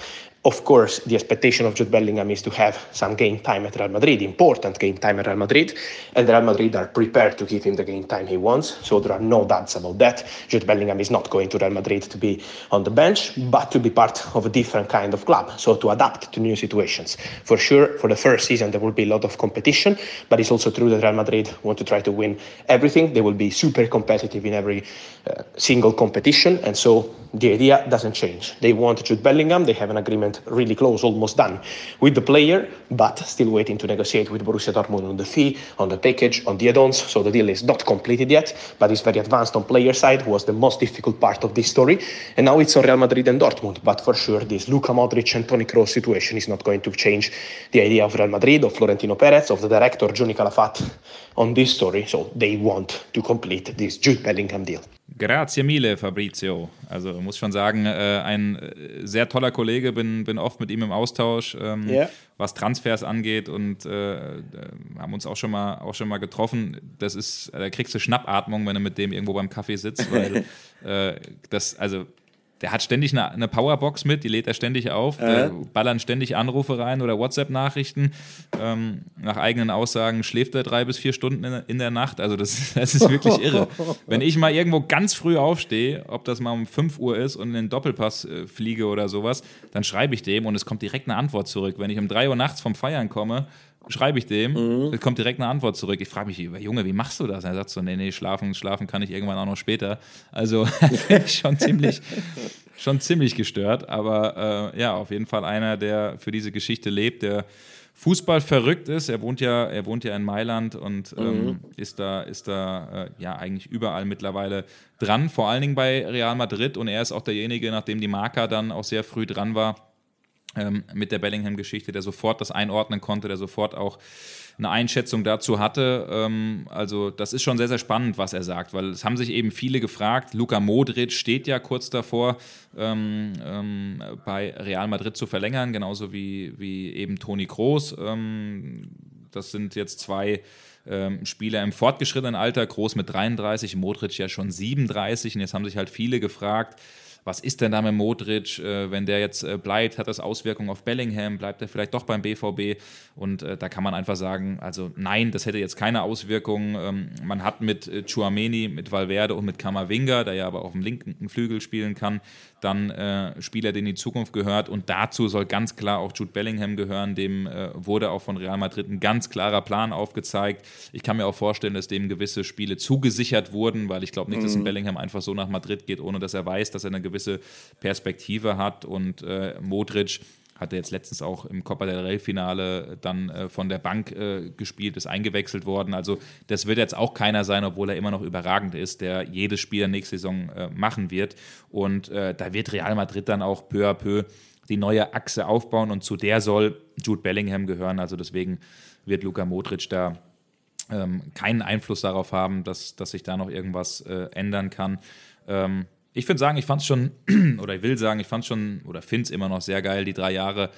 Of course, the expectation of Jude Bellingham is to have some game time at Real Madrid, important game time at Real Madrid, and Real Madrid are prepared to give him the game time he wants. So there are no doubts about that. Jude Bellingham is not going to Real Madrid to be on the bench, but to be part of a different kind of club, so to adapt to new situations. For sure, for the first season, there will be a lot of competition, but it's also true that Real Madrid want to try to win everything. They will be super competitive in every uh, single competition, and so the idea doesn't change. They want Jude Bellingham, they have an agreement really close, almost done with the player, but still waiting to negotiate with Borussia Dortmund on the fee, on the package, on the add-ons. So the deal is not completed yet, but it's very advanced on player side. Was the most difficult part of this story, and now it's on Real Madrid and Dortmund. But for sure, this Luka Modric and Toni Kroos situation is not going to change the idea of Real Madrid, of Florentino Perez, of the director Johnny Calafat on this story. So they want to complete this Jude Bellingham deal. Grazie mille, Fabrizio. Also muss schon sagen, äh, ein äh, sehr toller Kollege, bin, bin oft mit ihm im Austausch, ähm, yeah. was Transfers angeht und äh, haben uns auch schon mal auch schon mal getroffen. Das ist, da kriegst du Schnappatmung, wenn du mit dem irgendwo beim Kaffee sitzt, weil (laughs) äh, das, also der hat ständig eine, eine, Powerbox mit, die lädt er ständig auf, äh. ballern ständig Anrufe rein oder WhatsApp-Nachrichten. Ähm, nach eigenen Aussagen schläft er drei bis vier Stunden in, in der Nacht. Also das, das, ist wirklich irre. (laughs) Wenn ich mal irgendwo ganz früh aufstehe, ob das mal um 5 Uhr ist und in den Doppelpass äh, fliege oder sowas, dann schreibe ich dem und es kommt direkt eine Antwort zurück. Wenn ich um 3 Uhr nachts vom Feiern komme, schreibe ich dem, mhm. kommt direkt eine Antwort zurück. Ich frage mich, Junge, wie machst du das? Er sagt so, nee, nee, schlafen, schlafen kann ich irgendwann auch noch später. Also (laughs) (laughs) schon ziemlich, schon ziemlich gestört. Aber äh, ja, auf jeden Fall einer, der für diese Geschichte lebt, der Fußball verrückt ist. Er wohnt ja, er wohnt ja in Mailand und ähm, mhm. ist da, ist da äh, ja eigentlich überall mittlerweile dran, vor allen Dingen bei Real Madrid. Und er ist auch derjenige, nachdem die Marker dann auch sehr früh dran war ähm, mit der Bellingham-Geschichte, der sofort das einordnen konnte, der sofort auch eine Einschätzung dazu hatte. Ähm, also das ist schon sehr, sehr spannend, was er sagt, weil es haben sich eben viele gefragt. Luka Modric steht ja kurz davor, ähm, ähm, bei Real Madrid zu verlängern, genauso wie, wie eben Toni Kroos. Ähm, das sind jetzt zwei ähm, Spieler im fortgeschrittenen Alter, Groß mit 33, Modric ja schon 37 und jetzt haben sich halt viele gefragt, was ist denn da mit Modric, äh, wenn der jetzt äh, bleibt, hat das Auswirkungen auf Bellingham, bleibt er vielleicht doch beim BVB und äh, da kann man einfach sagen, also nein, das hätte jetzt keine Auswirkungen. Ähm, man hat mit äh, Chuameni, mit Valverde und mit Kamavinga, der ja aber auf dem linken Flügel spielen kann, dann äh, Spieler, denen die Zukunft gehört. Und dazu soll ganz klar auch Jude Bellingham gehören. Dem äh, wurde auch von Real Madrid ein ganz klarer Plan aufgezeigt. Ich kann mir auch vorstellen, dass dem gewisse Spiele zugesichert wurden, weil ich glaube nicht, mhm. dass ein Bellingham einfach so nach Madrid geht, ohne dass er weiß, dass er eine gewisse Perspektive hat. Und äh, Modric hatte jetzt letztens auch im Copa del Rey-Finale dann äh, von der Bank äh, gespielt, ist eingewechselt worden. Also das wird jetzt auch keiner sein, obwohl er immer noch überragend ist, der jedes Spiel der nächsten Saison äh, machen wird. Und äh, da wird Real Madrid dann auch peu à peu die neue Achse aufbauen und zu der soll Jude Bellingham gehören. Also deswegen wird Luka Modric da ähm, keinen Einfluss darauf haben, dass, dass sich da noch irgendwas äh, ändern kann. Ähm, ich würde sagen, ich fand es schon, (clears throat) oder ich will sagen, ich fand es schon, oder finde es immer noch sehr geil, die drei Jahre,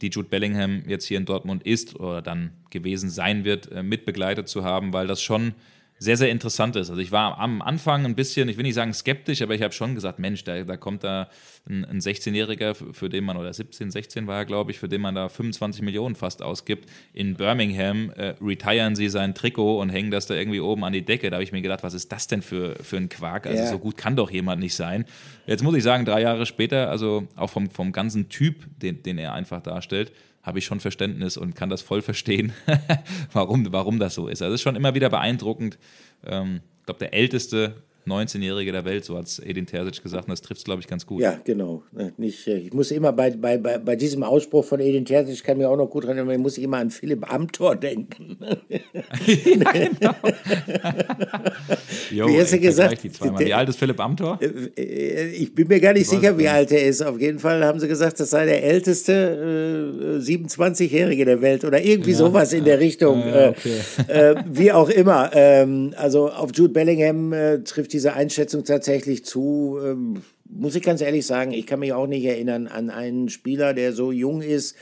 die Jude Bellingham jetzt hier in Dortmund ist oder dann gewesen sein wird, äh, mitbegleitet zu haben, weil das schon sehr, sehr interessant ist. Also ich war am Anfang ein bisschen, ich will nicht sagen skeptisch, aber ich habe schon gesagt, Mensch, da, da kommt da ein, ein 16-Jähriger, für den man, oder 17, 16 war er, glaube ich, für den man da 25 Millionen fast ausgibt. In Birmingham äh, retiren sie sein Trikot und hängen das da irgendwie oben an die Decke. Da habe ich mir gedacht, was ist das denn für, für ein Quark? Also yeah. so gut kann doch jemand nicht sein. Jetzt muss ich sagen, drei Jahre später, also auch vom, vom ganzen Typ, den, den er einfach darstellt, habe ich schon Verständnis und kann das voll verstehen, (laughs) warum, warum das so ist. Also es ist schon immer wieder beeindruckend. Ähm, ich glaube, der älteste 19-Jährige der Welt, so hat es Edin Terzic gesagt, und das trifft es, glaube ich, ganz gut. Ja, genau. Nicht, äh, ich muss immer bei, bei, bei, bei diesem Ausspruch von Edin Terzic, ich kann mir auch noch gut erinnern, ich muss immer an Philipp Amthor denken. (laughs) ja, genau. (laughs) jo, wie hast du gesagt? Die zweimal. Wie alt ist Philipp Amthor? Äh, äh, ich bin mir gar nicht sicher, wie alt er ist. Auf jeden Fall haben sie gesagt, das sei der älteste äh, 27-Jährige der Welt oder irgendwie ja, sowas in der Richtung. Äh, okay. äh, wie auch immer. Ähm, also auf Jude Bellingham trifft die diese Einschätzung tatsächlich zu. Ähm, muss ich ganz ehrlich sagen, ich kann mich auch nicht erinnern an einen Spieler, der so jung ist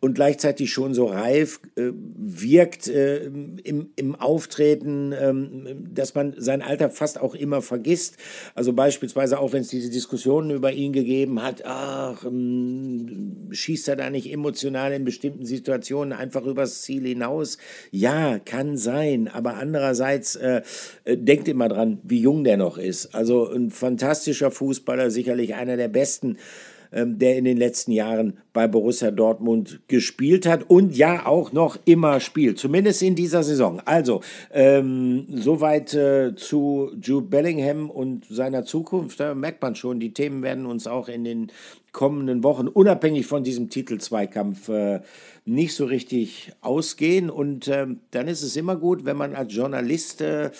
und gleichzeitig schon so reif äh, wirkt äh, im, im Auftreten, ähm, dass man sein Alter fast auch immer vergisst. Also beispielsweise auch, wenn es diese Diskussionen über ihn gegeben hat, ach, ähm, schießt er da nicht emotional in bestimmten Situationen einfach übers Ziel hinaus? Ja, kann sein, aber andererseits äh, äh denkt immer dran, wie jung der noch ist. Also ein fantastischer Fußballer, sicherlich einer der besten der in den letzten Jahren bei Borussia Dortmund gespielt hat und ja auch noch immer spielt, zumindest in dieser Saison. Also, ähm, soweit äh, zu Jude Bellingham und seiner Zukunft. Da merkt man schon, die Themen werden uns auch in den kommenden Wochen, unabhängig von diesem Titelzweikampf, äh, nicht so richtig ausgehen. Und äh, dann ist es immer gut, wenn man als Journalist äh,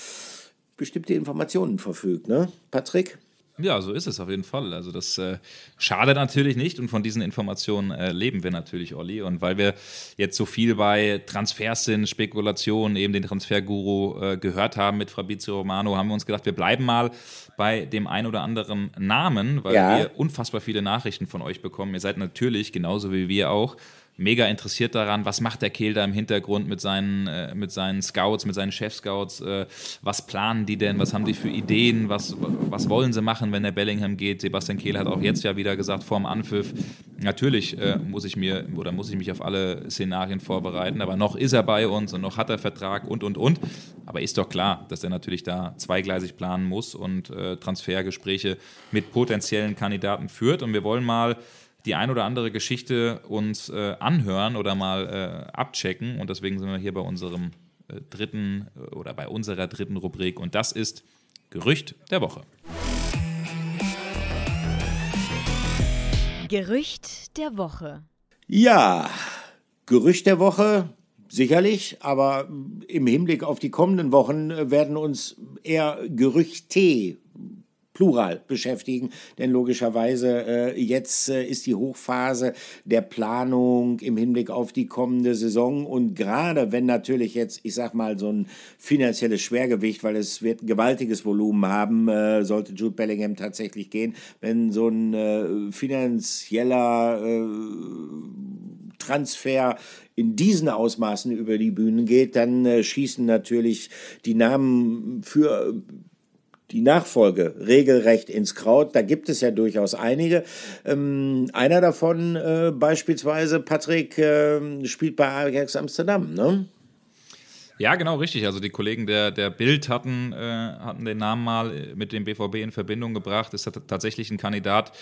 bestimmte Informationen verfügt, ne, Patrick? Ja, so ist es auf jeden Fall. Also das äh, schadet natürlich nicht und von diesen Informationen äh, leben wir natürlich, Olli. Und weil wir jetzt so viel bei Transfers sind, Spekulationen, eben den Transferguru äh, gehört haben mit Fabrizio Romano, haben wir uns gedacht, wir bleiben mal bei dem ein oder anderen Namen, weil ja. wir unfassbar viele Nachrichten von euch bekommen. Ihr seid natürlich, genauso wie wir auch, mega interessiert daran, was macht der Kehl da im Hintergrund mit seinen, äh, mit seinen Scouts, mit seinen Chef-Scouts, äh, was planen die denn, was haben die für Ideen, was, was wollen sie machen, wenn der Bellingham geht. Sebastian Kehl hat auch jetzt ja wieder gesagt, vorm Anpfiff, natürlich äh, muss ich mir oder muss ich mich auf alle Szenarien vorbereiten, aber noch ist er bei uns und noch hat er Vertrag und, und, und. Aber ist doch klar, dass er natürlich da zweigleisig planen muss und äh, Transfergespräche mit potenziellen Kandidaten führt und wir wollen mal die ein oder andere Geschichte uns äh, anhören oder mal äh, abchecken. Und deswegen sind wir hier bei unserem äh, dritten äh, oder bei unserer dritten Rubrik. Und das ist Gerücht der Woche. Gerücht der Woche. Ja, Gerücht der Woche sicherlich, aber im Hinblick auf die kommenden Wochen werden uns eher Gerüchte Plural beschäftigen, denn logischerweise äh, jetzt äh, ist die Hochphase der Planung im Hinblick auf die kommende Saison. Und gerade wenn natürlich jetzt, ich sag mal, so ein finanzielles Schwergewicht, weil es wird ein gewaltiges Volumen haben, äh, sollte Jude Bellingham tatsächlich gehen, wenn so ein äh, finanzieller äh, Transfer in diesen Ausmaßen über die Bühnen geht, dann äh, schießen natürlich die Namen für die Nachfolge regelrecht ins Kraut. Da gibt es ja durchaus einige. Ähm, einer davon äh, beispielsweise, Patrick, äh, spielt bei Ajax Amsterdam, ne? Ja, genau, richtig. Also die Kollegen der, der Bild hatten, äh, hatten den Namen mal mit dem BVB in Verbindung gebracht. Ist tatsächlich ein Kandidat,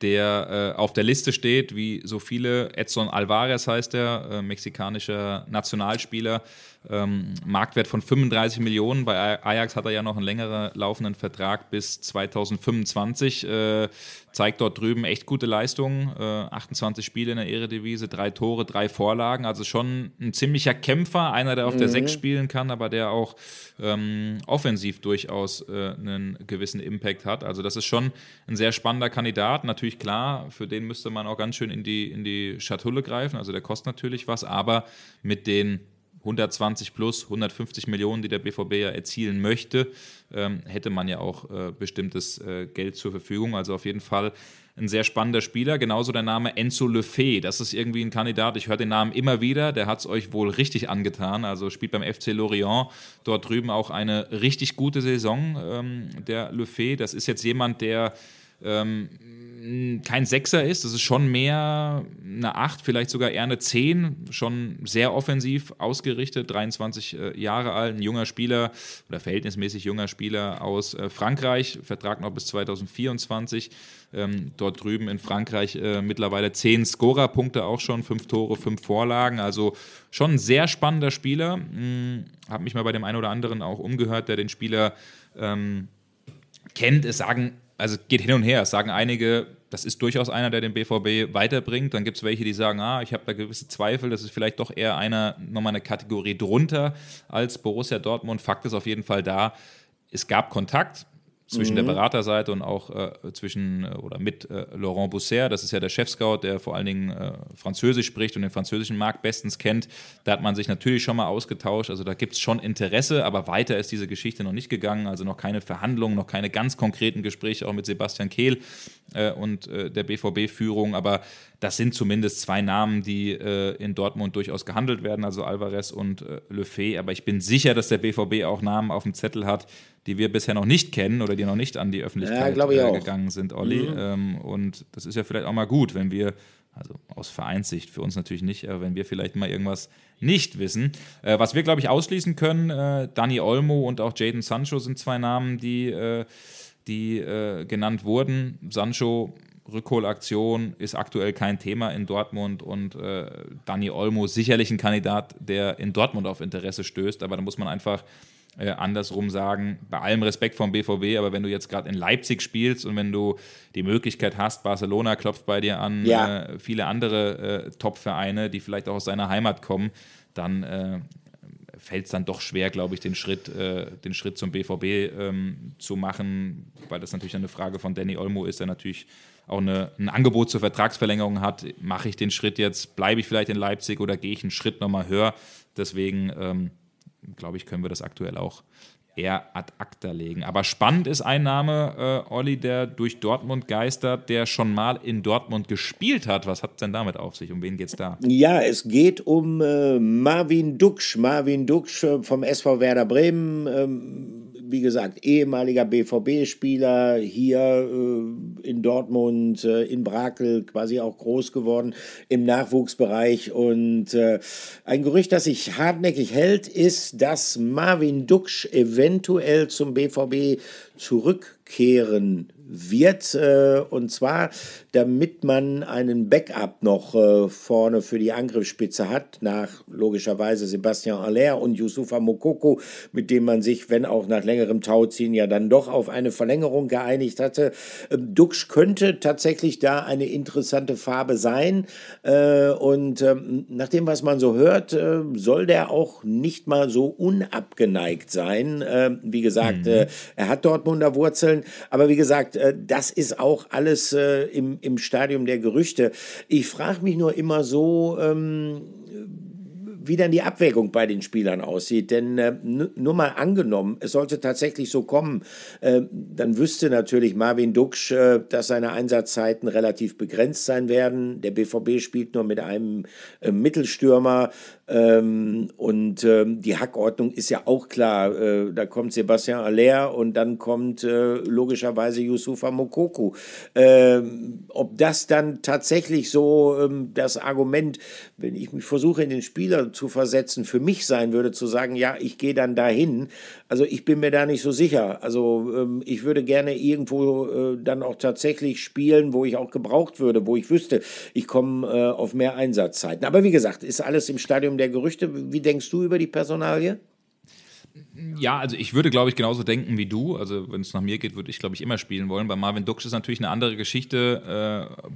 der äh, auf der Liste steht, wie so viele. Edson Alvarez heißt er, äh, mexikanischer Nationalspieler. Ähm, Marktwert von 35 Millionen. Bei Ajax hat er ja noch einen längeren laufenden Vertrag bis 2025. Zeigt dort drüben echt gute Leistungen. Äh, 28 Spiele in der Eredivise, drei Tore, drei Vorlagen. Also schon ein ziemlicher Kämpfer, einer, der auf mhm. der Sechs spielen kann, aber der auch ähm, offensiv durchaus äh, einen gewissen Impact hat. Also das ist schon ein sehr spannender Kandidat. Natürlich klar, für den müsste man auch ganz schön in die, in die Schatulle greifen. Also der kostet natürlich was, aber mit den 120 plus 150 Millionen, die der BVB ja erzielen möchte, ähm, hätte man ja auch äh, bestimmtes äh, Geld zur Verfügung. Also auf jeden Fall ein sehr spannender Spieler. Genauso der Name Enzo Lefebvre. Das ist irgendwie ein Kandidat, ich höre den Namen immer wieder. Der hat es euch wohl richtig angetan. Also spielt beim FC Lorient dort drüben auch eine richtig gute Saison. Ähm, der Lefebvre, das ist jetzt jemand, der ähm, kein Sechser ist. Das ist schon mehr eine Acht, vielleicht sogar eher eine Zehn. Schon sehr offensiv ausgerichtet, 23 äh, Jahre alt, ein junger Spieler oder verhältnismäßig junger Spieler aus äh, Frankreich, Vertrag noch bis 2024. Ähm, dort drüben in Frankreich äh, mittlerweile zehn Scorerpunkte auch schon, fünf Tore, fünf Vorlagen. Also schon ein sehr spannender Spieler. Hm, Habe mich mal bei dem einen oder anderen auch umgehört, der den Spieler ähm, kennt. Es sagen also geht hin und her. Es sagen einige, das ist durchaus einer, der den BVB weiterbringt. Dann gibt es welche, die sagen, ah, ich habe da gewisse Zweifel, das ist vielleicht doch eher einer, nochmal eine Kategorie drunter als Borussia Dortmund. Fakt ist auf jeden Fall da, es gab Kontakt zwischen mhm. der Beraterseite und auch äh, zwischen äh, oder mit äh, Laurent Bousser, das ist ja der Chefscout, der vor allen Dingen äh, Französisch spricht und den französischen Markt bestens kennt. Da hat man sich natürlich schon mal ausgetauscht, also da gibt es schon Interesse, aber weiter ist diese Geschichte noch nicht gegangen, also noch keine Verhandlungen, noch keine ganz konkreten Gespräche auch mit Sebastian Kehl äh, und äh, der BVB-Führung, aber das sind zumindest zwei Namen, die in Dortmund durchaus gehandelt werden, also Alvarez und äh, Le Fay, aber ich bin sicher, dass der BVB auch Namen auf dem Zettel hat, die wir bisher noch nicht kennen oder die noch nicht an die Öffentlichkeit ja, äh, gegangen sind, Olli. Mhm. Ähm, und das ist ja vielleicht auch mal gut, wenn wir, also aus Vereinssicht, für uns natürlich nicht, aber wenn wir vielleicht mal irgendwas nicht wissen. Äh, was wir, glaube ich, ausschließen können, äh, Dani Olmo und auch Jaden Sancho sind zwei Namen, die, äh, die äh, genannt wurden. Sancho Rückholaktion ist aktuell kein Thema in Dortmund und äh, Dani Olmo sicherlich ein Kandidat, der in Dortmund auf Interesse stößt, aber da muss man einfach äh, andersrum sagen, bei allem Respekt vom BVB, aber wenn du jetzt gerade in Leipzig spielst und wenn du die Möglichkeit hast, Barcelona klopft bei dir an, ja. äh, viele andere äh, Top-Vereine, die vielleicht auch aus seiner Heimat kommen, dann äh, fällt es dann doch schwer, glaube ich, den Schritt, äh, den Schritt zum BVB ähm, zu machen, weil das natürlich eine Frage von Danny Olmo ist, der natürlich auch eine, ein Angebot zur Vertragsverlängerung hat. Mache ich den Schritt jetzt, bleibe ich vielleicht in Leipzig oder gehe ich einen Schritt nochmal höher? Deswegen ähm, glaube ich, können wir das aktuell auch eher ad acta legen. Aber spannend ist ein Name, äh, Olli, der durch Dortmund geistert, der schon mal in Dortmund gespielt hat. Was hat es denn damit auf sich? Um wen geht es da? Ja, es geht um äh, Marvin Duksch. Marvin Duksch äh, vom SV Werder Bremen. Ähm, wie gesagt, ehemaliger BVB-Spieler, hier äh, in Dortmund, äh, in Brakel quasi auch groß geworden im Nachwuchsbereich. Und äh, ein Gerücht, das sich hartnäckig hält, ist, dass Marvin Duksch eventuell zum BVB zurückkehren wird. Äh, und zwar, damit man einen Backup noch äh, vorne für die Angriffsspitze hat, nach logischerweise Sebastian Aller und Yusufa Mokoko, mit dem man sich, wenn auch nach längerem Tauziehen, ja dann doch auf eine Verlängerung geeinigt hatte. Ähm, Dux könnte tatsächlich da eine interessante Farbe sein. Äh, und ähm, nach dem, was man so hört, soll der auch nicht mal so unabgeneigt sein. Wie gesagt, mhm. er hat Dortmunder Wurzeln, aber wie gesagt, äh, das ist auch alles äh, im, im Stadium der Gerüchte. Ich frage mich nur immer so, ähm, wie dann die Abwägung bei den Spielern aussieht. Denn äh, nur mal angenommen, es sollte tatsächlich so kommen, dann wüsste natürlich Marvin Duksch, dass seine Einsatzzeiten relativ begrenzt sein werden. Der BVB spielt nur mit einem Mittelstürmer. Ähm, und ähm, die Hackordnung ist ja auch klar. Äh, da kommt Sebastian Aller und dann kommt äh, logischerweise Yusufa Mokoku. Ähm, ob das dann tatsächlich so ähm, das Argument, wenn ich mich versuche, in den Spieler zu versetzen, für mich sein würde, zu sagen, ja, ich gehe dann dahin. Also ich bin mir da nicht so sicher. Also ähm, ich würde gerne irgendwo äh, dann auch tatsächlich spielen, wo ich auch gebraucht würde, wo ich wüsste, ich komme äh, auf mehr Einsatzzeiten. Aber wie gesagt, ist alles im Stadium der Gerüchte. Wie denkst du über die Personalie? Ja, also ich würde, glaube ich, genauso denken wie du. Also wenn es nach mir geht, würde ich, glaube ich, immer spielen wollen. Bei Marvin Dux ist natürlich eine andere Geschichte. Äh,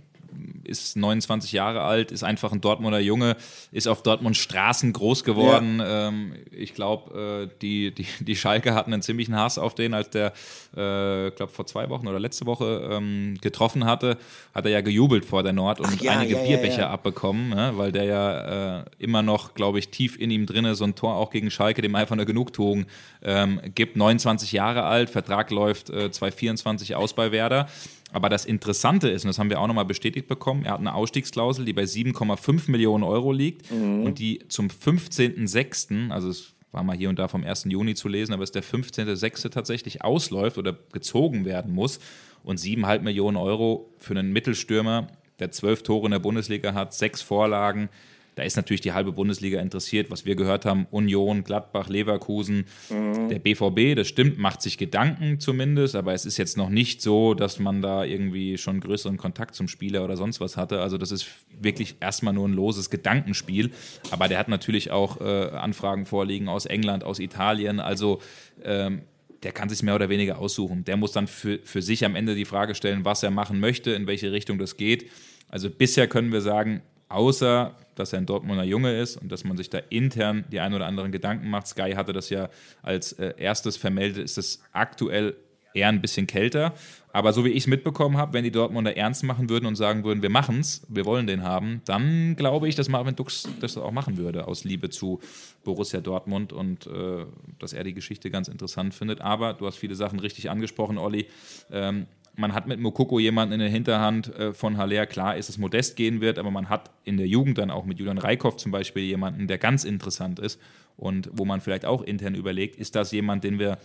ist 29 Jahre alt, ist einfach ein Dortmunder Junge, ist auf Dortmund Straßen groß geworden. Ja. Ähm, ich glaube, äh, die, die, die Schalke hatten einen ziemlichen Hass auf den, als der, äh, glaube vor zwei Wochen oder letzte Woche ähm, getroffen hatte, hat er ja gejubelt vor der Nord und ja, einige ja, Bierbecher abbekommen, ne? weil der ja äh, immer noch, glaube ich, tief in ihm drinne so ein Tor auch gegen Schalke, dem einfach eine Genugtuung ähm, gibt. 29 Jahre alt, Vertrag läuft äh, 2024 aus bei Werder. Aber das Interessante ist, und das haben wir auch nochmal bestätigt bekommen, er hat eine Ausstiegsklausel, die bei 7,5 Millionen Euro liegt mhm. und die zum 15.06., also es war mal hier und da vom 1. Juni zu lesen, aber es ist der 15.06. tatsächlich ausläuft oder gezogen werden muss. Und 7,5 Millionen Euro für einen Mittelstürmer, der zwölf Tore in der Bundesliga hat, sechs Vorlagen, da ist natürlich die halbe Bundesliga interessiert, was wir gehört haben, Union, Gladbach, Leverkusen, mhm. der BVB, das stimmt, macht sich Gedanken zumindest, aber es ist jetzt noch nicht so, dass man da irgendwie schon größeren Kontakt zum Spieler oder sonst was hatte. Also das ist wirklich erstmal nur ein loses Gedankenspiel, aber der hat natürlich auch äh, Anfragen vorliegen aus England, aus Italien, also ähm, der kann sich mehr oder weniger aussuchen. Der muss dann für, für sich am Ende die Frage stellen, was er machen möchte, in welche Richtung das geht. Also bisher können wir sagen, außer dass er ein Dortmunder Junge ist und dass man sich da intern die ein oder anderen Gedanken macht. Sky hatte das ja als äh, erstes vermeldet, ist es aktuell eher ein bisschen kälter. Aber so wie ich es mitbekommen habe, wenn die Dortmunder ernst machen würden und sagen würden, wir machen es, wir wollen den haben, dann glaube ich, dass Marvin Dux das auch machen würde, aus Liebe zu Borussia Dortmund und äh, dass er die Geschichte ganz interessant findet. Aber du hast viele Sachen richtig angesprochen, Olli. Ähm, man hat mit Mokoko jemanden in der Hinterhand äh, von Haller. Klar ist, dass Modest gehen wird, aber man hat in der Jugend dann auch mit Julian Reikhoff zum Beispiel jemanden, der ganz interessant ist und wo man vielleicht auch intern überlegt, ist das jemand, den wir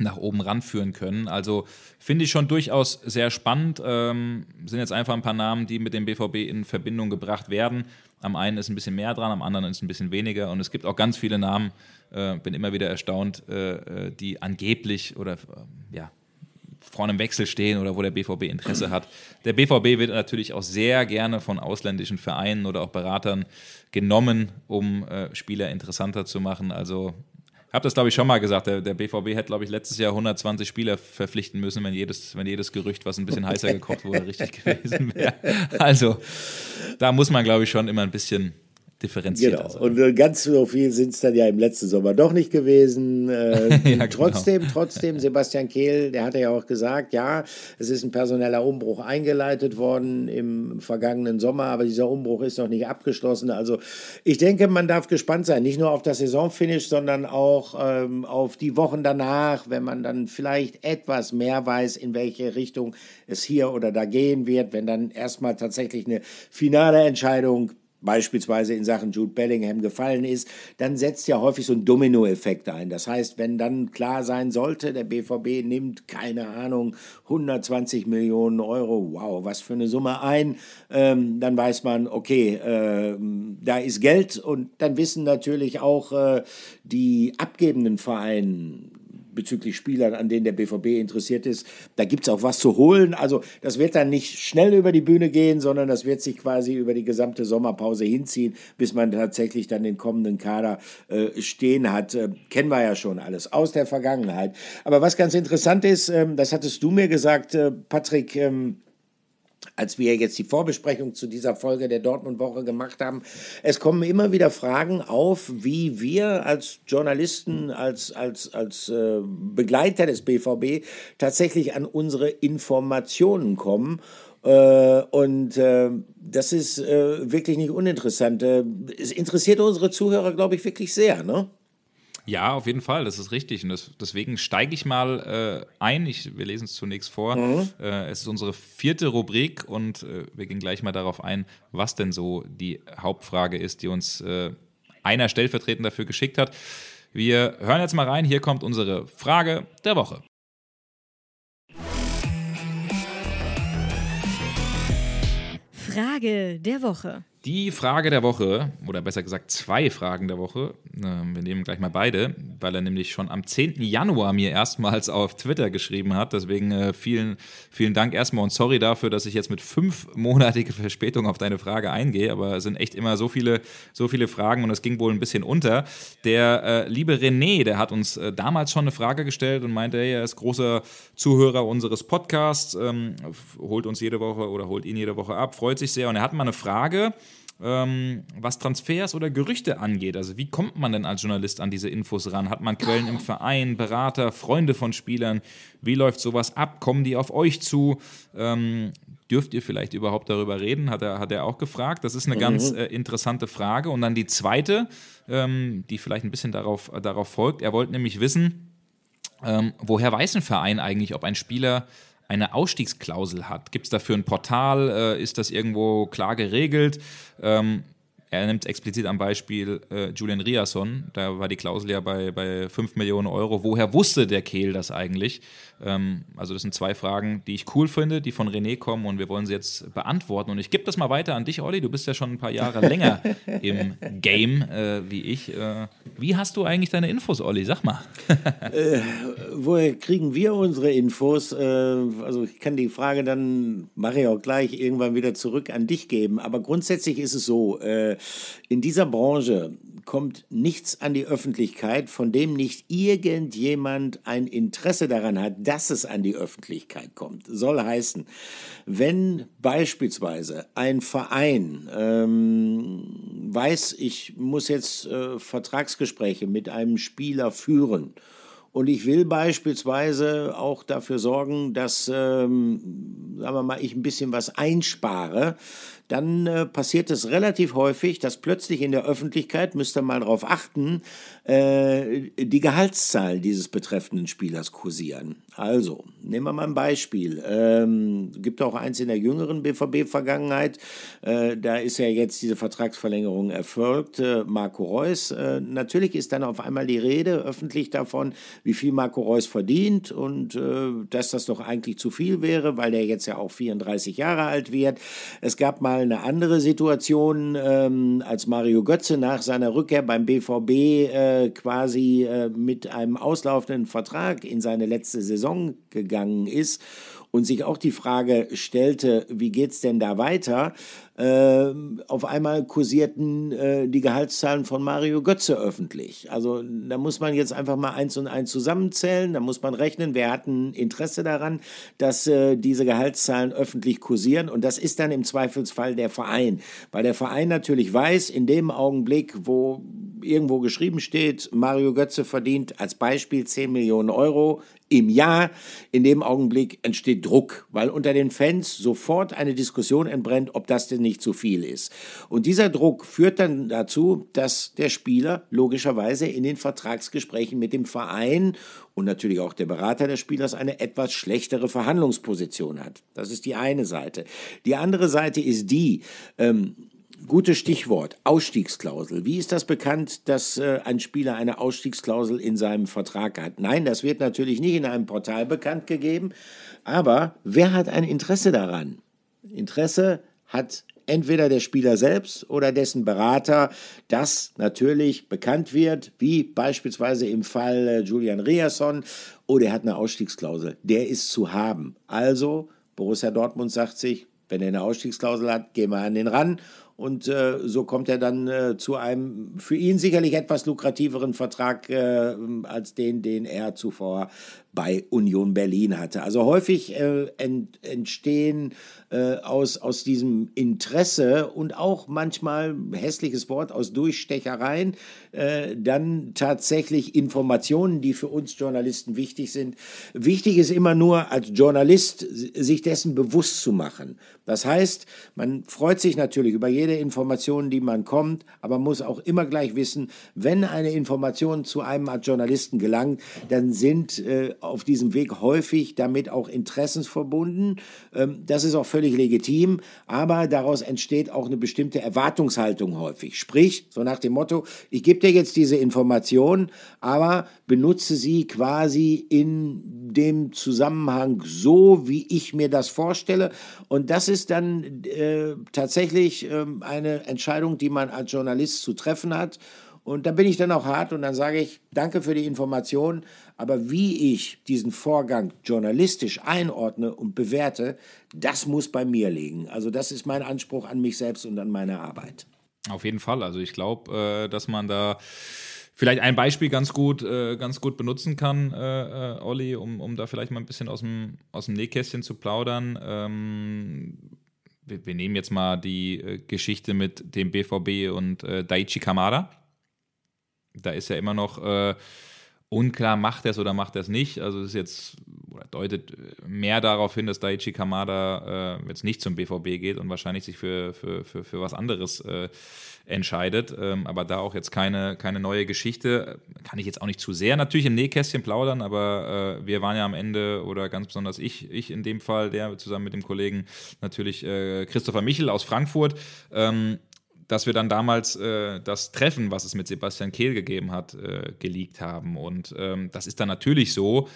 nach oben ranführen können. Also finde ich schon durchaus sehr spannend. Ähm, sind jetzt einfach ein paar Namen, die mit dem BVB in Verbindung gebracht werden. Am einen ist ein bisschen mehr dran, am anderen ist ein bisschen weniger. Und es gibt auch ganz viele Namen, äh, bin immer wieder erstaunt, äh, äh die angeblich oder äh, ja, vor einem Wechsel stehen oder wo der BVB Interesse hat. Der BVB wird natürlich auch sehr gerne von ausländischen Vereinen oder auch Beratern genommen, um äh, Spieler interessanter zu machen. Also ich habe das, glaube ich, schon mal gesagt. Der, der BVB hätte, glaube ich, letztes Jahr 120 Spieler verpflichten müssen, wenn jedes, wenn jedes Gerücht, was ein bisschen heißer gekocht wurde, richtig gewesen wäre. (laughs) Also, da muss man, glaube ich, schon immer ein bisschen differenzierter genau. Und äh, ganz so viel sind es dann ja im letzten Sommer doch nicht gewesen. (laughs) Äh, ja, genau. trotzdem, trotzdem, Sebastian Kehl, der hatte ja auch gesagt, ja, es ist ein personeller Umbruch eingeleitet worden im vergangenen Sommer, aber dieser Umbruch ist noch nicht abgeschlossen. Also ich denke, man darf gespannt sein, nicht nur auf das Saisonfinish, sondern auch ähm, auf die Wochen danach, wenn man dann vielleicht etwas mehr weiß, in welche Richtung es hier oder da gehen wird, wenn dann erstmal tatsächlich eine finale Entscheidung beispielsweise in Sachen Jude Bellingham gefallen ist, dann setzt ja häufig so ein Dominoeffekt ein. Das heißt, wenn dann klar sein sollte, der BVB nimmt, keine Ahnung, 120 Millionen Euro, wow, was für eine Summe ein, ähm, dann weiß man, okay, äh, da ist Geld und dann wissen natürlich auch äh, die abgebenden Vereine, bezüglich Spielern, an denen der BVB interessiert ist. Da gibt es auch was zu holen. Also das wird dann nicht schnell über die Bühne gehen, sondern das wird sich quasi über die gesamte Sommerpause hinziehen, bis man tatsächlich dann den kommenden Kader äh, stehen hat. Äh, kennen wir ja schon alles aus der Vergangenheit. Aber was ganz interessant ist, ähm, das hattest du mir gesagt, äh, Patrick, ähm, als wir jetzt die Vorbesprechung zu dieser Folge der Dortmund-Woche gemacht haben, es kommen immer wieder Fragen auf, wie wir als Journalisten, als, als, als äh, Begleiter des BVB tatsächlich an unsere Informationen kommen. Äh, und äh, das ist wirklich nicht uninteressant. Es interessiert unsere Zuhörer, glaube ich, wirklich sehr, ne? Ja, auf jeden Fall, das ist richtig. Und das, deswegen steige ich mal äh, ein. Ich, wir lesen es zunächst vor. Mhm. Äh, es ist unsere vierte Rubrik und äh, wir gehen gleich mal darauf ein, was denn so die Hauptfrage ist, die uns äh, einer stellvertretend dafür geschickt hat. Wir hören jetzt mal rein. Hier kommt unsere Frage der Woche. Frage der Woche. Die Frage der Woche, oder besser gesagt zwei Fragen der Woche, ähm, wir nehmen gleich mal beide, weil er nämlich schon am 10. Januar mir erstmals (laughs) auf Twitter geschrieben hat. Deswegen äh, vielen, vielen Dank erstmal und sorry dafür, dass ich jetzt mit fünfmonatiger Verspätung auf deine Frage eingehe, aber es sind echt immer so viele, so viele Fragen und es ging wohl ein bisschen unter. Der äh, liebe René, der hat uns äh, damals schon eine Frage gestellt und meinte, er ist großer Zuhörer unseres Podcasts, ähm, holt uns jede Woche oder holt ihn jede Woche ab, freut sich sehr und er hat mal eine Frage ähm, was Transfers oder Gerüchte angeht. Also wie kommt man denn als Journalist an diese Infos ran? Hat man Quellen im Verein, Berater, Freunde von Spielern? Wie läuft sowas ab? Kommen die auf euch zu? Ähm, dürft ihr vielleicht überhaupt darüber reden? Hat er, hat er auch gefragt. Das ist eine mhm. ganz äh, interessante Frage. Und dann die zweite, ähm, die vielleicht ein bisschen darauf, äh, darauf folgt. Er wollte nämlich wissen, ähm, woher weiß ein Verein eigentlich, ob ein Spieler eine Ausstiegsklausel hat. Gibt es dafür ein Portal? Äh, ist das irgendwo klar geregelt? Ähm, er nimmt explizit am Beispiel äh, Julian Riasson, da war die Klausel ja bei, bei 5 Millionen Euro. Woher wusste der Kehl das eigentlich? Ähm, also das sind zwei Fragen, die ich cool finde, die von René kommen und wir wollen sie jetzt beantworten. Und ich gebe das mal weiter an dich, Olli. Du bist ja schon ein paar Jahre (laughs) länger im Game äh, wie ich. Äh, wie hast du eigentlich deine Infos, Olli? Sag mal. (laughs) Äh, woher kriegen wir unsere Infos? Äh, also ich kann die Frage dann, mache ich auch gleich, irgendwann wieder zurück an dich geben. Aber grundsätzlich ist es so, äh, in dieser Branche kommt nichts an die Öffentlichkeit, von dem nicht irgendjemand ein Interesse daran hat, dass es an die Öffentlichkeit kommt. Soll heißen, wenn beispielsweise ein Verein ähm, weiß, ich muss jetzt äh, Vertragsgespräche mit einem Spieler führen, und ich will beispielsweise auch dafür sorgen, dass, ähm, sagen wir mal, ich ein bisschen was einspare dann äh, passiert es relativ häufig, dass plötzlich in der Öffentlichkeit, müsst ihr mal darauf achten, äh, die Gehaltszahlen dieses betreffenden Spielers kursieren. Also, nehmen wir mal ein Beispiel. Ähm, gibt auch eins in der jüngeren BVB-Vergangenheit. Äh, da ist ja jetzt diese Vertragsverlängerung erfolgt. Äh, Marco Reus. Äh, natürlich ist dann auf einmal die Rede öffentlich davon, wie viel Marco Reus verdient und äh, dass das doch eigentlich zu viel wäre, weil der jetzt ja auch 34 Jahre alt wird. Es gab mal eine andere Situation, ähm, als Mario Götze nach seiner Rückkehr beim BVB quasi äh, mit einem auslaufenden Vertrag in seine letzte Saison gegangen ist und sich auch die Frage stellte, wie geht es denn da weiter? Äh, auf einmal kursierten äh, die Gehaltszahlen von Mario Götze öffentlich. Also da muss man jetzt einfach mal eins und eins zusammenzählen, da muss man rechnen, wer hat ein Interesse daran, dass äh, diese Gehaltszahlen öffentlich kursieren und das ist dann im Zweifelsfall der Verein, weil der Verein natürlich weiß, in dem Augenblick, wo irgendwo geschrieben steht, Mario Götze verdient als Beispiel 10 Millionen Euro im Jahr. In dem Augenblick entsteht Druck, weil unter den Fans sofort eine Diskussion entbrennt, ob das denn nicht zu viel ist. Und dieser Druck führt dann dazu, dass der Spieler logischerweise in den Vertragsgesprächen mit dem Verein und natürlich auch der Berater des Spielers eine etwas schlechtere Verhandlungsposition hat. Das ist die eine Seite. Die andere Seite ist die, ähm, Gutes Stichwort, Ausstiegsklausel. Wie ist das bekannt, dass äh, ein Spieler eine Ausstiegsklausel in seinem Vertrag hat? Nein, das wird natürlich nicht in einem Portal bekannt gegeben, aber wer hat ein Interesse daran? Interesse hat entweder der Spieler selbst oder dessen Berater, dass natürlich bekannt wird, wie beispielsweise im Fall äh, Julian Riasson, oder er hat eine Ausstiegsklausel. Der ist zu haben. Also, Borussia Dortmund sagt sich, wenn er eine Ausstiegsklausel hat, gehen wir an den ran und äh, so kommt er dann äh, zu einem für ihn sicherlich etwas lukrativeren Vertrag äh, als den, den er zuvor bei Union Berlin hatte. Also häufig äh, ent, entstehen äh, aus, aus diesem Interesse und auch manchmal, hässliches Wort, aus Durchstechereien, äh, dann tatsächlich Informationen, die für uns Journalisten wichtig sind. Wichtig ist immer nur als Journalist, sich dessen bewusst zu machen. Das heißt, man freut sich natürlich über jede Information, die man kommt, aber muss auch immer gleich wissen, wenn eine Information zu einem als Journalisten gelangt, dann sind äh, auf diesem Weg häufig damit auch Interessensverbunden. Ähm, das ist auch völlig legitim, aber daraus entsteht auch eine bestimmte Erwartungshaltung häufig. Sprich, so nach dem Motto, ich gebe dir jetzt diese Information, aber benutze sie quasi in dem Zusammenhang so, wie ich mir das vorstelle. Und das ist dann äh, tatsächlich äh, eine Entscheidung, die man als Journalist zu treffen hat. Und da bin ich dann auch hart und dann sage ich, danke für die Information, aber wie ich diesen Vorgang journalistisch einordne und bewerte, das muss bei mir liegen. Also das ist mein Anspruch an mich selbst und an meine Arbeit. Auf jeden Fall. Also ich glaube, äh, dass man da vielleicht ein Beispiel ganz gut, äh, ganz gut benutzen kann, äh, äh, Olli, um, um da vielleicht mal ein bisschen aus dem, aus dem Nähkästchen zu plaudern. Ähm, wir, nehmen jetzt mal die Geschichte mit dem BVB und äh, Daichi Kamada da ist ja immer noch äh, unklar, macht er es oder macht er es nicht. Also es ist jetzt, oder deutet mehr darauf hin, dass Daichi Kamada äh, jetzt nicht zum BVB geht und wahrscheinlich sich für, für, für, für was anderes äh, entscheidet. Ähm, aber da auch jetzt keine, keine neue Geschichte. Kann ich jetzt auch nicht zu sehr natürlich im Nähkästchen plaudern, aber äh, wir waren ja am Ende, oder ganz besonders ich, ich in dem Fall, der zusammen mit dem Kollegen natürlich äh, Christopher Michel aus Frankfurt, ähm, dass wir dann damals äh, das Treffen, was es mit Sebastian Kehl gegeben hat, äh, geleakt haben. Und ähm, das ist dann natürlich so,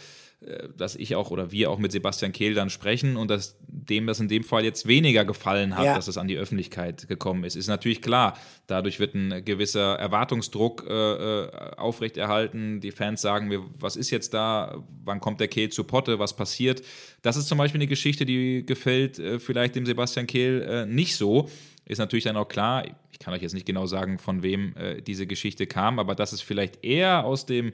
äh, dass ich auch oder wir auch mit Sebastian Kehl dann sprechen und dass dem das in dem Fall jetzt weniger gefallen hat, ja. dass es an die Öffentlichkeit gekommen ist. Ist natürlich klar, dadurch wird ein gewisser Erwartungsdruck äh, äh aufrechterhalten. Die Fans sagen mir, was ist jetzt da? Wann kommt der Kehl zu Potte? Was passiert? Das ist zum Beispiel eine Geschichte, die gefällt äh, vielleicht dem Sebastian Kehl äh, nicht so ist natürlich dann auch klar, ich kann euch jetzt nicht genau sagen, von wem äh, diese Geschichte kam, aber dass es vielleicht eher aus dem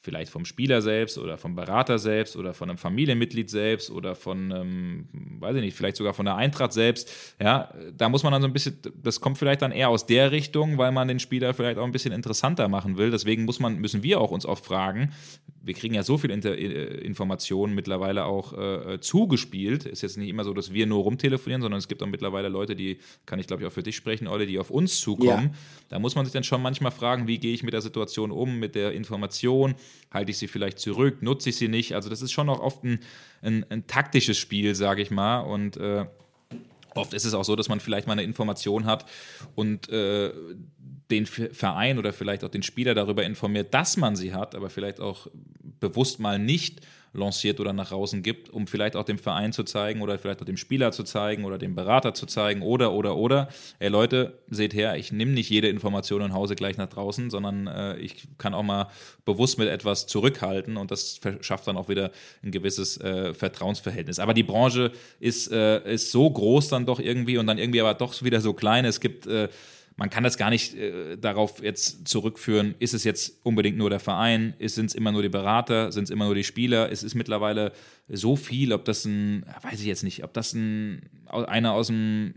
vielleicht vom Spieler selbst oder vom Berater selbst oder von einem Familienmitglied selbst oder von, ähm, weiß ich nicht, vielleicht sogar von der Eintracht selbst. Ja, da muss man dann so ein bisschen, das kommt vielleicht dann eher aus der Richtung, weil man den Spieler vielleicht auch ein bisschen interessanter machen will. Deswegen muss man, müssen wir auch uns oft fragen, wir kriegen ja so viel Inter äh, Informationen mittlerweile auch äh, zugespielt. Ist jetzt nicht immer so, dass wir nur rumtelefonieren, sondern es gibt auch mittlerweile Leute, die, kann ich glaube ich auch für dich sprechen, Olle, die auf uns zukommen. Ja. Da muss man sich dann schon manchmal fragen, wie gehe ich mit der Situation um, mit der Information halte ich sie vielleicht zurück, nutze ich sie nicht. Also das ist schon auch oft ein, ein, ein taktisches Spiel, sage ich mal. Und äh, oft ist es auch so, dass man vielleicht mal eine Information hat und äh, den Verein oder vielleicht auch den Spieler darüber informiert, dass man sie hat, aber vielleicht auch bewusst mal nicht lanciert oder nach außen gibt, um vielleicht auch dem Verein zu zeigen oder vielleicht auch dem Spieler zu zeigen oder dem Berater zu zeigen oder, oder, oder. Ey Leute, seht her, ich nehme nicht jede Information in Hause gleich nach draußen, sondern äh, ich kann auch mal bewusst mit etwas zurückhalten und das schafft dann auch wieder ein gewisses äh, Vertrauensverhältnis. Aber die Branche ist, äh, ist so groß dann doch irgendwie und dann irgendwie aber doch wieder so klein. Es gibt äh, man kann das gar nicht äh, darauf jetzt zurückführen, ist es jetzt unbedingt nur der Verein, sind es immer nur die Berater, sind es immer nur die Spieler, es ist mittlerweile so viel, ob das ein, weiß ich jetzt nicht, ob das ein, einer aus dem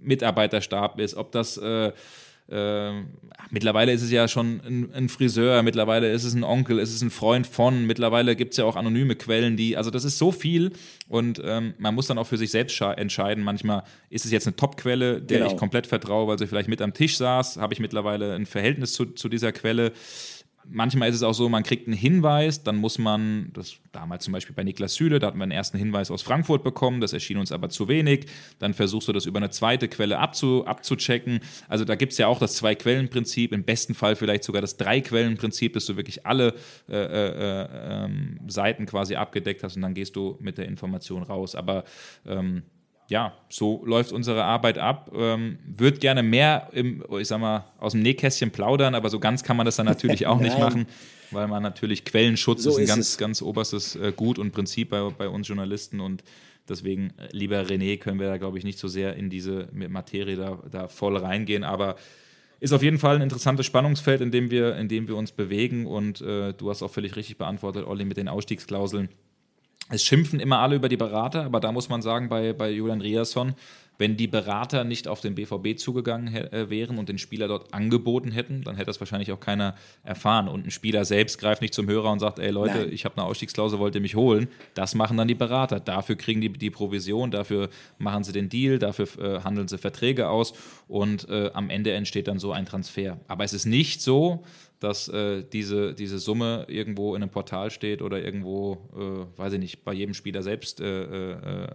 Mitarbeiterstab ist, ob das äh, äh, mittlerweile ist es ja schon ein, ein, Friseur, mittlerweile ist es ein Onkel, ist es ein Freund von, mittlerweile gibt es ja auch anonyme Quellen, die, also das ist so viel und ähm, man muss dann auch für sich selbst entscheiden. Manchmal ist es jetzt eine Top-Quelle, der genau. ich komplett vertraue, weil sie vielleicht mit am Tisch saß, habe ich mittlerweile ein Verhältnis zu, zu dieser Quelle manchmal ist es auch so, man kriegt einen Hinweis, dann muss man, das damals zum Beispiel bei Niklas Süle, da hatten wir einen ersten Hinweis aus Frankfurt bekommen, das erschien uns aber zu wenig. Dann versuchst du das über eine zweite Quelle abzu, abzuchecken. Also da gibt es ja auch das Zwei-Quellen-Prinzip, im besten Fall vielleicht sogar das Drei-Quellen-Prinzip, dass du wirklich alle äh, äh, äh, Seiten quasi abgedeckt hast und dann gehst du mit der Information raus. Aber ähm, ja, so läuft unsere Arbeit ab. Ähm, Würde gerne mehr im, ich sag mal, aus dem Nähkästchen plaudern, aber so ganz kann man das dann natürlich (laughs) auch nicht machen, weil man natürlich Quellenschutz so ist ein ist ganz, ganz oberstes äh, Gut und Prinzip bei, bei uns Journalisten und deswegen, äh, lieber René, können wir da, glaube ich, nicht so sehr in diese Materie da, da voll reingehen, aber ist auf jeden Fall ein interessantes Spannungsfeld, in dem wir, in dem wir uns bewegen und äh, du hast auch völlig richtig beantwortet, Olli, mit den Ausstiegsklauseln es schimpfen immer alle über die Berater, aber da muss man sagen, bei, bei Julian Riasson, wenn die Berater nicht auf den BVB zugegangen äh, wären und den Spieler dort angeboten hätten, dann hätte das wahrscheinlich auch keiner erfahren. Und ein Spieler selbst greift nicht zum Hörer und sagt, ey Leute, Nein. ich habe eine Ausstiegsklausel, wollt ihr mich holen? Das machen dann die Berater. Dafür kriegen die die Provision, dafür machen sie den Deal, dafür äh, handeln sie Verträge aus und äh, am Ende entsteht dann so ein Transfer. Aber es ist nicht so, dass äh, diese, diese Summe irgendwo in einem Portal steht oder irgendwo, äh, weiß ich nicht, bei jedem Spieler selbst äh, äh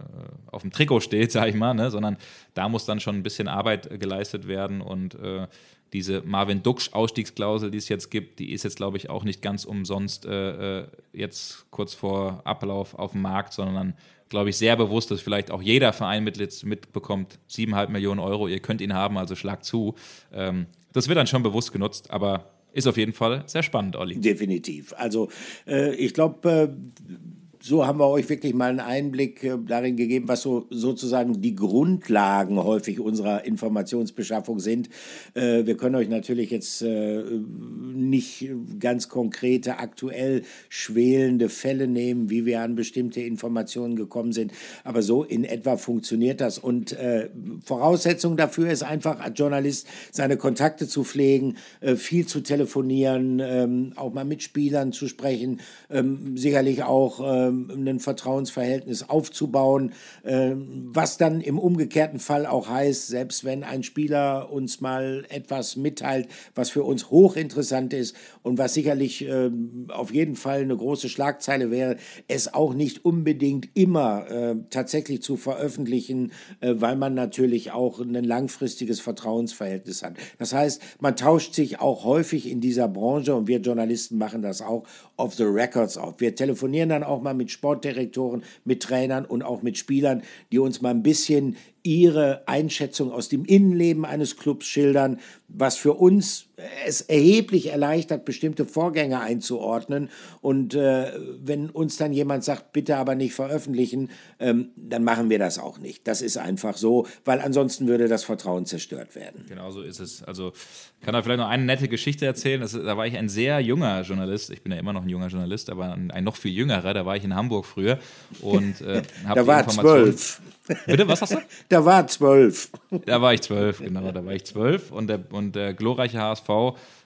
auf dem Trikot steht, (laughs) sage ich mal, ne? sondern da muss dann schon ein bisschen Arbeit geleistet werden und äh, diese Marvin Duksch-Ausstiegsklausel, die es jetzt gibt, die ist jetzt, glaube ich, auch nicht ganz umsonst äh, jetzt kurz vor Ablauf auf dem Markt, sondern glaube ich, sehr bewusst, dass vielleicht auch jeder Verein mitbekommt, 7,5 Millionen Euro, ihr könnt ihn haben, also schlag zu. Ähm, das wird dann schon bewusst genutzt, aber ist auf jeden Fall sehr spannend, Olli. Definitiv. Also äh, ich glaube, äh, so haben wir euch wirklich mal einen Einblick äh, darin gegeben, was so sozusagen die Grundlagen häufig unserer Informationsbeschaffung sind. Äh, wir können euch natürlich jetzt äh, nicht ganz konkrete, aktuell schwelende Fälle nehmen, wie wir an bestimmte Informationen gekommen sind, aber so in etwa funktioniert das. Und Voraussetzung dafür ist einfach, als Journalist seine Kontakte zu pflegen, viel zu telefonieren, ähm, auch mal mit Spielern zu sprechen, ähm, sicherlich auch ein Vertrauensverhältnis aufzubauen, ähm, was dann im umgekehrten Fall auch heißt, selbst wenn ein Spieler uns mal etwas mitteilt, was für uns hochinteressant ist und was sicherlich ähm, auf jeden Fall eine große Schlagzeile wäre, es auch nicht unbedingt immer tatsächlich zu veröffentlichen, äh, weil man natürlich auch ein langfristiges Vertrauensverhältnis hat. Das heißt, man tauscht sich auch häufig in dieser Branche und wir Journalisten machen das auch off the records auf. Wir telefonieren dann auch mal mit Sportdirektoren, mit Trainern und auch mit Spielern, die uns mal ein bisschen ihre Einschätzung aus dem Innenleben eines Clubs schildern, was für uns es erheblich erleichtert, bestimmte Vorgänge einzuordnen. Und äh, wenn uns dann jemand sagt, bitte aber nicht veröffentlichen, ähm, dann machen wir das auch nicht. Das ist einfach so, weil ansonsten würde das Vertrauen zerstört werden. Genau so ist es. Also kann da vielleicht noch eine nette Geschichte erzählen. Das, da war ich ein sehr junger Journalist. Ich bin ja immer noch ein junger Journalist, aber ein, ein noch viel jüngerer. Da war ich in Hamburg früher und äh, habe Da war zwölf. Bitte, was hast du? (laughs) Da war zwölf. Da war ich zwölf, genau, da war ich zwölf. Und der, und der glorreiche HSV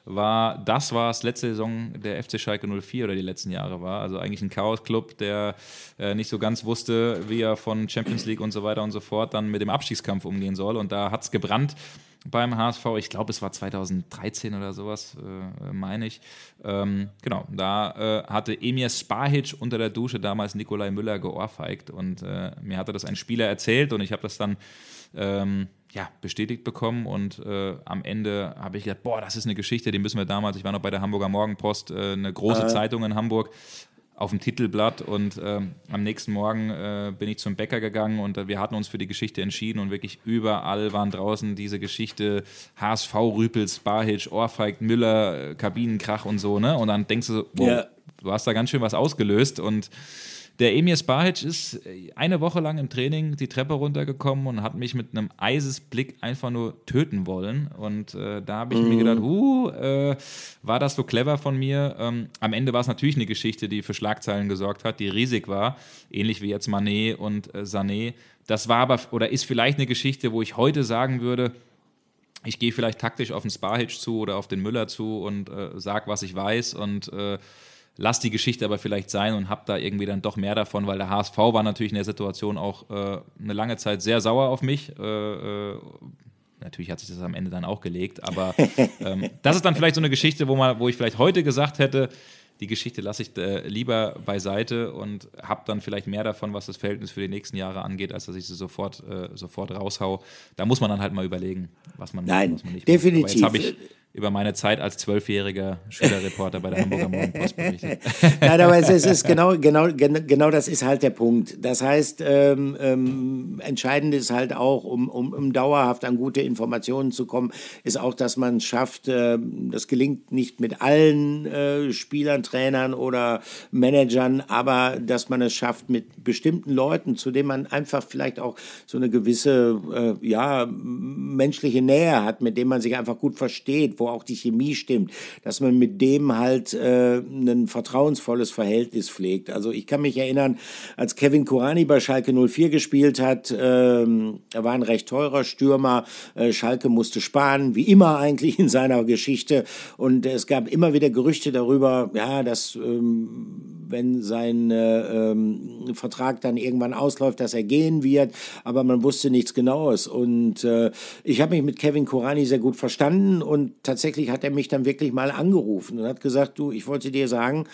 war, das war es letzte Saison der FC Schalke 04 oder die letzten Jahre war. Also eigentlich ein Chaos-Club, der äh, nicht so ganz wusste, wie er von Champions League und so weiter und so fort dann mit dem Abstiegskampf umgehen soll. Und da hat es gebrannt beim HSV. Ich glaube, es war 2013 oder sowas, äh, meine ich. Ähm, genau, da äh, hatte Emir Spahic unter der Dusche damals Nikolai Müller geohrfeigt und äh, mir hatte das ein Spieler erzählt und ich habe das dann ähm, ja, bestätigt bekommen und äh, am Ende habe ich gedacht, boah, das ist eine Geschichte, die müssen wir damals, ich war noch bei der Hamburger Morgenpost, äh, eine große Zeitung in Hamburg, auf dem Titelblatt und ähm, am nächsten Morgen äh, bin ich zum Bäcker gegangen und äh, wir hatten uns für die Geschichte entschieden und wirklich überall waren draußen diese Geschichte HSV, Rüpels, Barhitsch, Ohrfeig, Müller, äh, Kabinenkrach und so, ne? Und dann denkst du so, wow, ja. du hast da ganz schön was ausgelöst und der Emir Spahic ist eine Woche lang im Training die Treppe runtergekommen und hat mich mit einem Eisesblick einfach nur töten wollen. Und äh, da habe ich mhm. mir gedacht, uh, äh, war das so clever von mir? Ähm, am Ende war es natürlich eine Geschichte, die für Schlagzeilen gesorgt hat, die riesig war, ähnlich wie jetzt Manet und äh, Sané. Das war aber oder ist vielleicht eine Geschichte, wo ich heute sagen würde, ich gehe vielleicht taktisch auf den Spahic zu oder auf den Müller zu und äh, sag, was ich weiß und äh, lass die Geschichte aber vielleicht sein und hab da irgendwie dann doch mehr davon, weil der HSV war natürlich in der Situation auch äh, eine lange Zeit sehr sauer auf mich. Äh, äh, natürlich hat sich das am Ende dann auch gelegt, aber (laughs) ähm, das ist dann vielleicht so eine Geschichte, wo, man, wo ich vielleicht heute gesagt hätte, die Geschichte lasse ich äh, lieber beiseite und habe dann vielleicht mehr davon, was das Verhältnis für die nächsten Jahre angeht, als dass ich sie sofort, äh, sofort raushau. Da muss man dann halt mal überlegen, was man, Nein, was man nicht definitiv. Macht. Aber jetzt über meine Zeit als zwölfjähriger Schülerreporter bei der Hamburger Morgenpost berichtet. (laughs) Nein, aber es ist genau, genau, genau das ist halt der Punkt. Das heißt, ähm, ähm, entscheidend ist halt auch, um, um, um dauerhaft an gute Informationen zu kommen, ist auch, dass man es schafft, äh, das gelingt nicht mit allen äh, Spielern, Trainern oder Managern, aber dass man es schafft mit bestimmten Leuten, zu denen man einfach vielleicht auch so eine gewisse, äh, ja, menschliche Nähe hat, mit denen man sich einfach gut versteht, wo auch die Chemie stimmt, dass man mit dem halt äh, ein vertrauensvolles Verhältnis pflegt. Also ich kann mich erinnern, als Kevin Kurani bei Schalke 04 gespielt hat, ähm, er war ein recht teurer Stürmer, äh, Schalke musste sparen, wie immer eigentlich in seiner Geschichte und es gab immer wieder Gerüchte darüber, ja, dass ähm, wenn sein äh, ähm, Vertrag dann irgendwann ausläuft, dass er gehen wird, aber man wusste nichts Genaues und äh, ich habe mich mit Kevin Kurani sehr gut verstanden und tatsächlich hat er mich dann wirklich mal angerufen und hat gesagt, du, ich wollte dir sagen,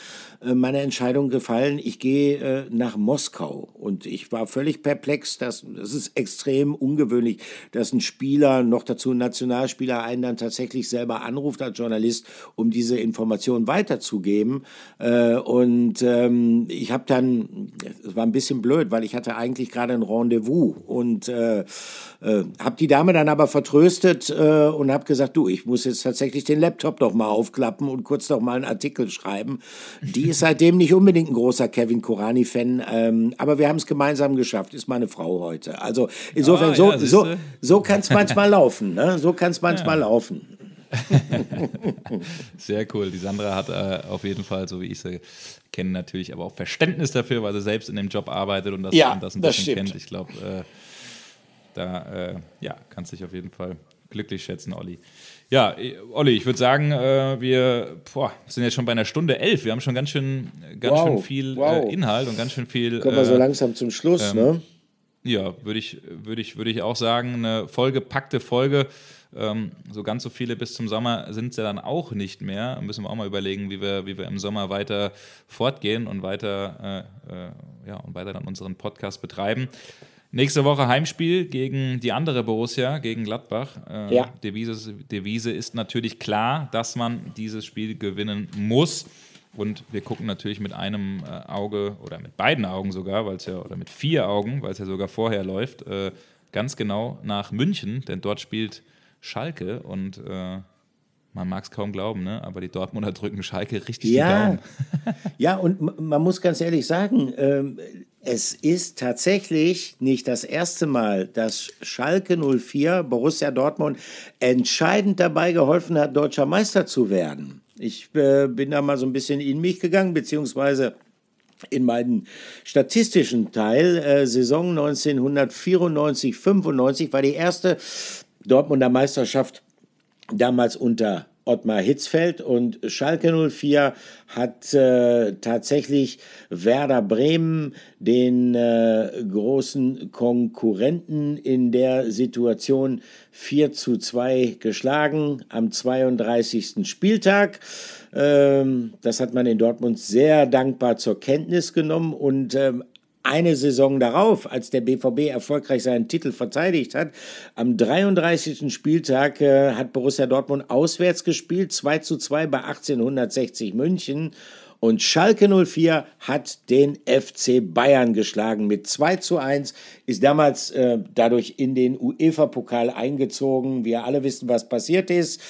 äh, meine Entscheidung gefallen, ich gehe äh, nach Moskau. Und ich war völlig perplex, dass, das ist extrem ungewöhnlich, dass ein Spieler, noch dazu ein Nationalspieler, einen dann tatsächlich selber anruft als Journalist, um diese Information weiterzugeben. Äh, und ähm, ich habe dann, es war ein bisschen blöd, weil ich hatte eigentlich gerade ein Rendezvous und äh, äh, habe die Dame dann aber vertröstet äh, und habe gesagt, du, ich muss jetzt tatsächlich den Laptop noch mal aufklappen und kurz noch mal einen Artikel schreiben. Die ist seitdem nicht unbedingt ein großer Kevin Korani-Fan, ähm, aber wir haben es gemeinsam geschafft. Ist meine Frau heute. Also insofern, ah, ja, so, so, so kann es manchmal laufen. Ne? So kann es manchmal ja. laufen. (laughs) Sehr cool. Die Sandra hat äh, auf jeden Fall, so wie ich sie kenne, natürlich aber auch Verständnis dafür, weil sie selbst in dem Job arbeitet und das, ja, und das ein bisschen kennt. Ich glaube, äh, da äh, ja, kannst du dich auf jeden Fall glücklich schätzen, Olli. Ja, Olli, ich würde sagen, äh, wir boah, sind jetzt schon bei einer Stunde elf. Wir haben schon ganz schön, ganz wow, schön viel wow. äh, Inhalt und ganz schön viel. Kommen wir so äh, langsam zum Schluss, ähm, ne? Ja, würde ich, würd ich, würd ich auch sagen, eine vollgepackte Folge. Ähm, so ganz so viele bis zum Sommer sind es ja dann auch nicht mehr. Müssen wir auch mal überlegen, wie wir, wie wir im Sommer weiter fortgehen und weiter, äh, äh, ja, und weiter dann unseren Podcast betreiben. Nächste Woche Heimspiel gegen die andere Borussia, gegen Gladbach. Äh, ja. Devise, Devise ist natürlich klar, dass man dieses Spiel gewinnen muss. Und wir gucken natürlich mit einem äh, Auge oder mit beiden Augen sogar, weil es ja, oder mit vier Augen, weil es ja sogar vorher läuft, äh, ganz genau nach München, denn dort spielt Schalke und äh, man mag es kaum glauben, ne? aber die Dortmunder drücken Schalke richtig ja. die Daumen. (laughs) ja, und man muss ganz ehrlich sagen, ähm, es ist tatsächlich nicht das erste Mal, dass Schalke 04 Borussia Dortmund entscheidend dabei geholfen hat, deutscher Meister zu werden. Ich äh, bin da mal so ein bisschen in mich gegangen, beziehungsweise in meinen statistischen Teil. Äh, Saison 1994-95 war die erste Dortmunder Meisterschaft damals unter Ottmar Hitzfeld und Schalke 04 hat äh, tatsächlich Werder Bremen, den äh, großen Konkurrenten in der Situation 4 zu 2 geschlagen am 32. Spieltag. Ähm, das hat man in Dortmund sehr dankbar zur Kenntnis genommen und ähm, eine Saison darauf, als der BVB erfolgreich seinen Titel verteidigt hat, am 33. Spieltag äh, hat Borussia Dortmund auswärts gespielt, 2 zu 2 bei 1860 München. Und Schalke 04 hat den FC Bayern geschlagen mit 2 zu 1, ist damals äh, dadurch in den UEFA-Pokal eingezogen. Wir alle wissen, was passiert ist.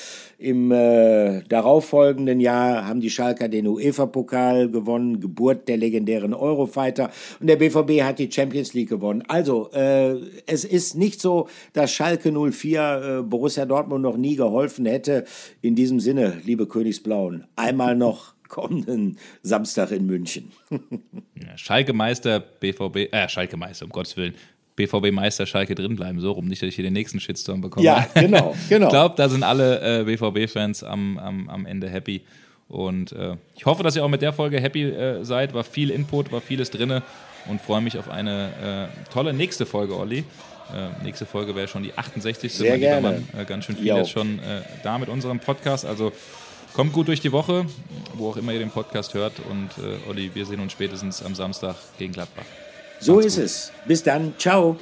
Im äh, darauffolgenden Jahr haben die Schalker den UEFA-Pokal gewonnen, Geburt der legendären Eurofighter. Und der BVB hat die Champions League gewonnen. Also, äh, es ist nicht so, dass Schalke 04 äh, Borussia Dortmund noch nie geholfen hätte. In diesem Sinne, liebe Königsblauen, einmal noch kommenden Samstag in München. (laughs) ja, Schalke Meister, BVB, äh, Schalke Meister, um Gottes Willen. BVB Meister Schalke drin bleiben, so rum, nicht, dass ich hier den nächsten Shitstorm bekomme. Ja, genau, (laughs) genau. ich glaube, da sind alle äh, BVB-Fans am, am, am Ende happy. Und äh, ich hoffe, dass ihr auch mit der Folge happy äh, seid. War viel Input, war vieles drin und freue mich auf eine äh, tolle nächste Folge, Olli. Äh, nächste Folge wäre schon die 68. Sehr gerne. Man, äh, ganz schön viel jo. jetzt schon da mit unserem Podcast. Also Kommt gut durch die Woche, wo auch immer ihr den Podcast hört. Und Olli, wir sehen uns spätestens am Samstag gegen Gladbach. So Macht's ist gut. es. Bis dann. Ciao.